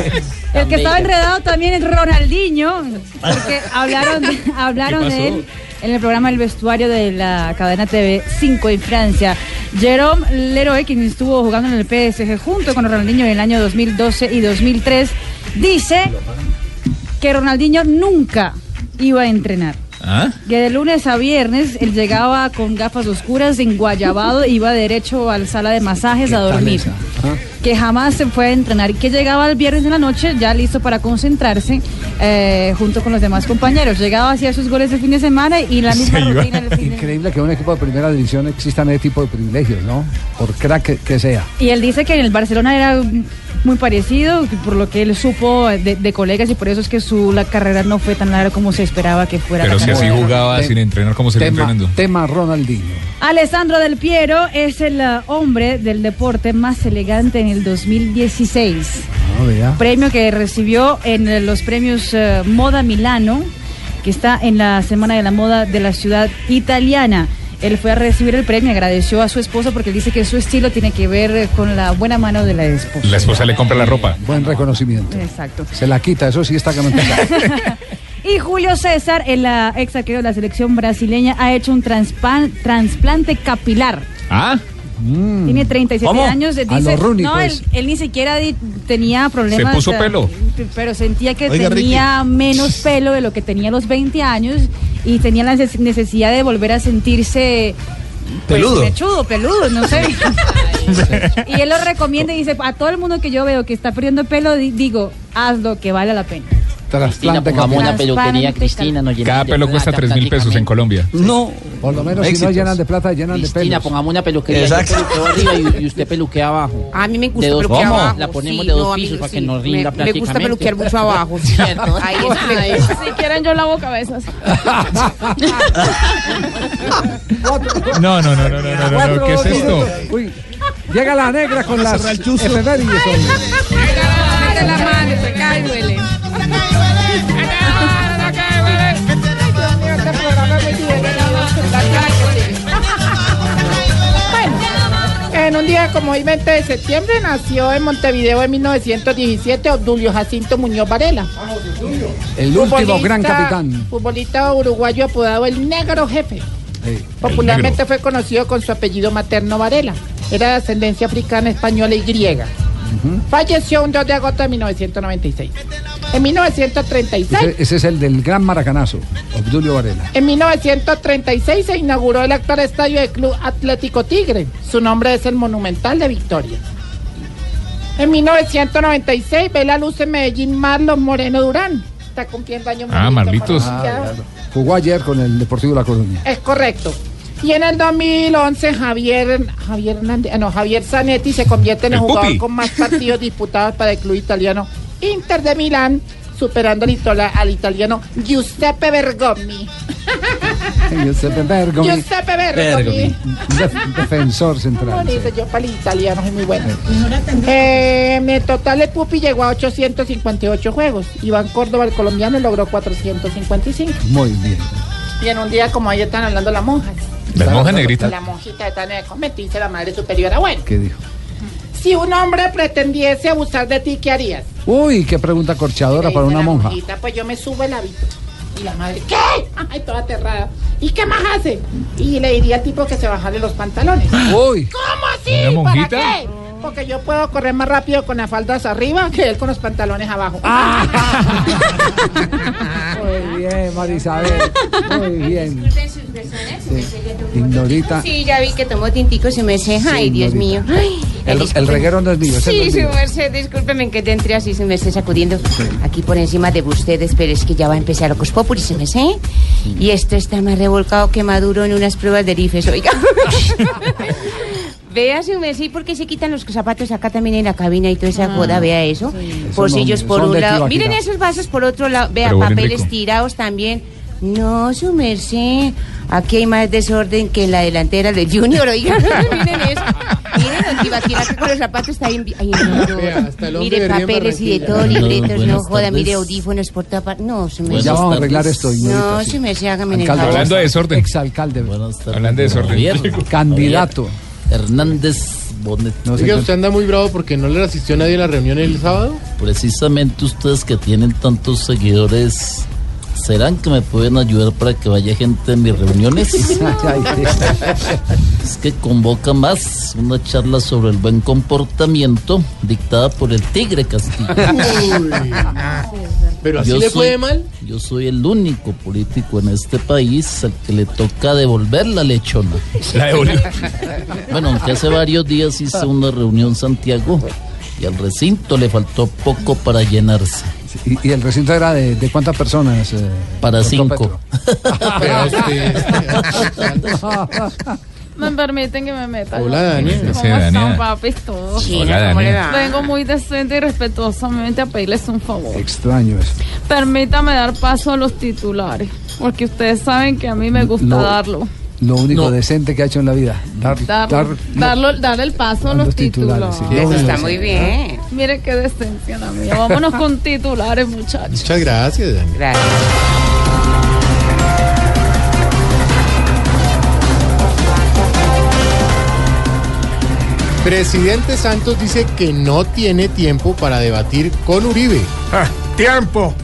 El que estaba enredado también es Ronaldinho, porque hablaron, hablaron de él en el programa El Vestuario de la cadena TV 5 en Francia. Jerome Leroy, quien estuvo jugando en el PSG junto con Ronaldinho en el año 2012 y 2003, dice que Ronaldinho nunca iba a entrenar. ¿Ah? Que de lunes a viernes él llegaba con gafas oscuras, enguayabado, iba derecho a la sala de masajes a dormir. Que jamás se fue a entrenar y que llegaba el viernes en la noche ya listo para concentrarse eh, junto con los demás compañeros. Llegaba, hacía sus goles de fin de semana y la misma rutina del fin de Increíble que en un equipo de primera división existan ese tipo de privilegios, ¿no? Por crack que, que sea. Y él dice que en el Barcelona era muy parecido, por lo que él supo de, de colegas y por eso es que su la carrera no fue tan larga como se esperaba que fuera. Pero la si así jugaba sin entrenar, ¿cómo se Tema, entrenando? tema Ronaldinho. Alessandro Del Piero es el uh, hombre del deporte más elegante en el 2016. Ah, vea. Premio que recibió en eh, los premios uh, Moda Milano, que está en la Semana de la Moda de la ciudad italiana. Él fue a recibir el premio y agradeció a su esposa porque dice que su estilo tiene que ver eh, con la buena mano de la esposa. La esposa le compra la ropa. Buen reconocimiento. Exacto. Se la quita, eso sí está que no está. Y Julio César, el uh, ex arquero de la selección brasileña, ha hecho un trasplante capilar. ¿Ah? Tiene 37 ¿Cómo? años. A Dice, lo Rooney, no, pues. él, él ni siquiera di- tenía problemas. ¿Se puso pelo? Pero sentía que Oiga, tenía menos pelo de lo que tenía a los 20 años y tenía la neces- necesidad de volver a sentirse. pues, Peludo. Mechudo, peludo, no sé. y él lo recomienda y dice: A todo el mundo que yo veo que está perdiendo pelo, di- digo, hazlo que vale la pena. Trasplante pongamos una peluquería, Cristina. Nos Cada pelo cuesta 3 mil pesos en Colombia. No. Por lo menos si no Éxitos. llenan de plata, llenan de Cristina, pelos. pongamos una peluquería. Exacto. Yo peluqueo arriba y, y usted peluquea abajo. A mí me gusta ¿De dos peluquear ¿Cómo? abajo. La ponemos sí, de dos no, a mí pisos para que sí, nos me- rinda Me gusta prácticamente. peluquear mucho abajo, ¿cierto? Ahí es Si quieren, yo lavo cabezas. No, no, no, no, no, no, no, ¿qué es esto? Uy, llega la negra con las efemérides hoy. Mete la mano, se cae y duele. En un día como hoy, 20 de septiembre, nació en Montevideo en 1917 Obdulio Jacinto Muñoz Varela. El último gran capitán. Futbolista uruguayo apodado el Negro Jefe. Sí. Popularmente fue conocido con su apellido materno Varela. Era de ascendencia africana, española y griega. Falleció un 2 de agosto de 1996. En 1936, Ese, ese es el del gran maracanazo, Obdulio Varela. en 1936 se inauguró el actual estadio del Club Atlético Tigre. Su nombre es el Monumental de Victoria. En 1996 ve la luz en Medellín Marlon Moreno Durán. Está cumpliendo años. Ah, Marlitos. Ah, claro. Jugó ayer con el Deportivo La Coruña. Es correcto. Y en el 2011 Javier Javier Hernández- ah, no, Javier Zanetti se convierte en el, El jugador Pupi. con más partidos disputados para el club italiano Inter de Milán, superando al, itola- al italiano Giuseppe Bergomi. Giuseppe Bergomi. Giuseppe Bergomi. Def- defensor No, central. sí. dice yo para el italiano soy muy bueno. Eh, en el total el Pupi llegó a 858 juegos. Iván Córdoba, el colombiano, logró 455. Muy bien. Y en un día como ahí están hablando las monjas. ¿Las monjas negritas? La monjita está en el convento y dice la madre superiora, bueno, ¿Qué dijo? Si un hombre pretendiese abusar de ti, ¿qué harías? Uy, qué pregunta corchadora para una la monja. monjita, pues yo me subo el hábito. Y la madre, ¿qué? Ay, toda aterrada. ¿Y qué más hace? Y le diría al tipo que se bajale los pantalones. Uy. ¿Cómo así? ¿Una ¿Para qué? Porque yo puedo correr más rápido con las faldas arriba que él con los pantalones abajo. Muy bien, Marisabel. Muy bien. Sí. Ignorita. Sí, ya vi que tomó tintico su merced. Ay, Dios mío. Ay, El, reguero no es mío, Sí, su merced, discúlpeme que te entre así, su merced sacudiendo aquí por encima de ustedes, pero es que ya va a empezar Ocos Populi, su merced. Y esto está más revolcado que Maduro en unas pruebas de rifes, oiga. Vea su merced, ¿por qué se quitan los zapatos acá también en la cabina y toda esa joda? Vea eso. Bolsillos no- por un lado. Miren esos vasos por otro lado. Vea, Pero papeles rico. tirados también. No, su merced. Aquí hay más desorden que en la delantera de Junior, oiga. Miren eso. Mire, don Tibaquira, que con los zapatos está bien. Ay, no, Mire, papeles y de todo, libretos, no joda, tardes. mire, audífonos por toda parte. No, se me Pues ya vamos a arreglar esto. No, sí. se me se hágame en el. Hablando de desorden. Exalcalde. Hablando de desorden. Javier. Candidato. Hernández Bonet. No sé Oiga, ¿usted anda muy bravo porque no le asistió nadie a la reunión el sábado? Precisamente ustedes que tienen tantos seguidores, ¿serán que me pueden ayudar para que vaya gente en mis reuniones? es que convoca más una charla sobre el buen comportamiento dictada por el Tigre Castillo. Pero así Yo le soy- fue mal. Yo soy el único político en este país al que le toca devolver la lechona. La devolvió. Bueno, aunque hace varios días hice una reunión en Santiago y al recinto le faltó poco para llenarse. ¿Y, y el recinto era de, de cuántas personas? eh, Para cinco. Me permiten que me meta. Hola, Daniel. ¿Cómo Sí, están, Daniel. papis, todos? Sí, Hola, ¿cómo le Daniel. Vengo muy decente y respetuosamente a pedirles un favor. Extraño eso. Permítame dar paso a los titulares, porque ustedes saben que a mí me gusta No. darlo. Lo único decente que ha hecho en la vida. Dar, Dar, dar- darlo, darle el paso a los, los titulares, titulares. sí. Eso está muy bien. Mire qué decencia la mía. Vámonos con titulares, muchachos. Muchas gracias, Daniel. Gracias. Presidente Santos dice que no tiene tiempo para debatir con Uribe. Ah, tiempo.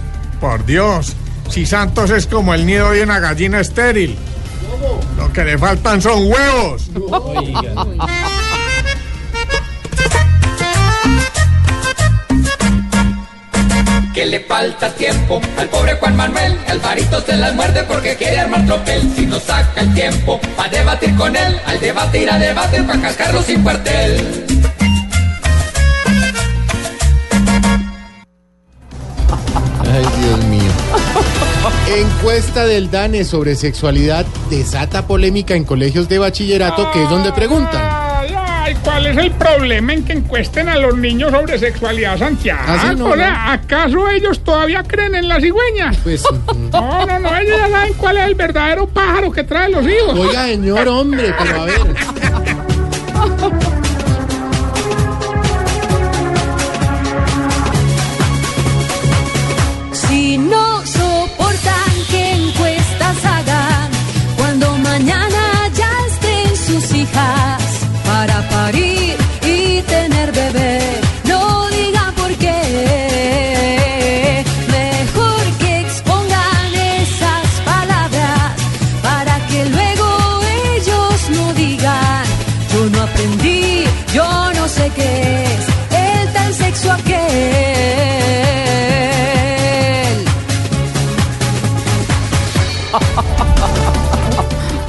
Por Dios. Si Santos es como el nido de una gallina estéril. Lo que le faltan son huevos. Que le falta tiempo al pobre Juan Manuel. Alvarito se las muerde porque quiere armar tropel. Si no saca el tiempo para debatir con él, al debate ir a debate para cascarlo sin cuartel. Encuesta del DANE sobre sexualidad desata polémica en colegios de bachillerato, que es donde preguntan. Ay, ay, ¿cuál es el problema en que encuesten a los niños sobre sexualidad, Santiago? Ah, sí, no, O sea, ¿acaso ellos todavía creen en la cigüeña? Pues, No, no, no, ellos ya saben cuál es el verdadero pájaro que traen los hijos. Oiga, señor, hombre, pero a ver.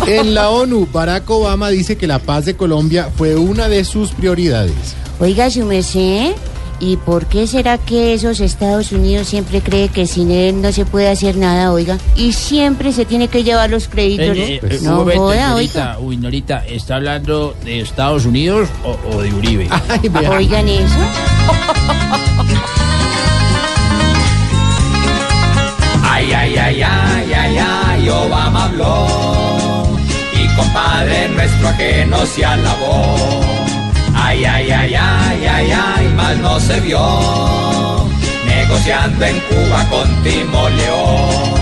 En la ONU, Barack Obama dice que la paz de Colombia fue una de sus prioridades. Oiga, su merced, ¿y por qué será que esos Estados Unidos siempre cree que sin él no se puede hacer nada, oiga? Y siempre se tiene que llevar los créditos. Eh, eh, no un momento, joda, oiga. Uy, Norita, ¿está hablando de Estados Unidos o, o de Uribe? Oigan eso. Ay, ay, ay, ay, ay, ay, Obama habló. Y compadre nuestro que no se alabó. Ay, ay, ay, ay, ay, ay, más no se vio. Negociando en Cuba con Timo León.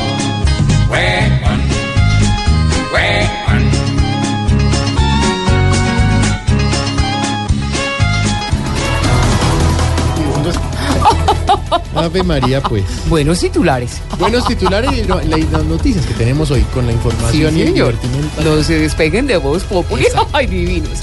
Ave María, pues. Buenos titulares. Buenos titulares y la- las noticias que tenemos hoy con la Sí, información y el divertimento. No se despeguen de voz populi. Ay, divinos.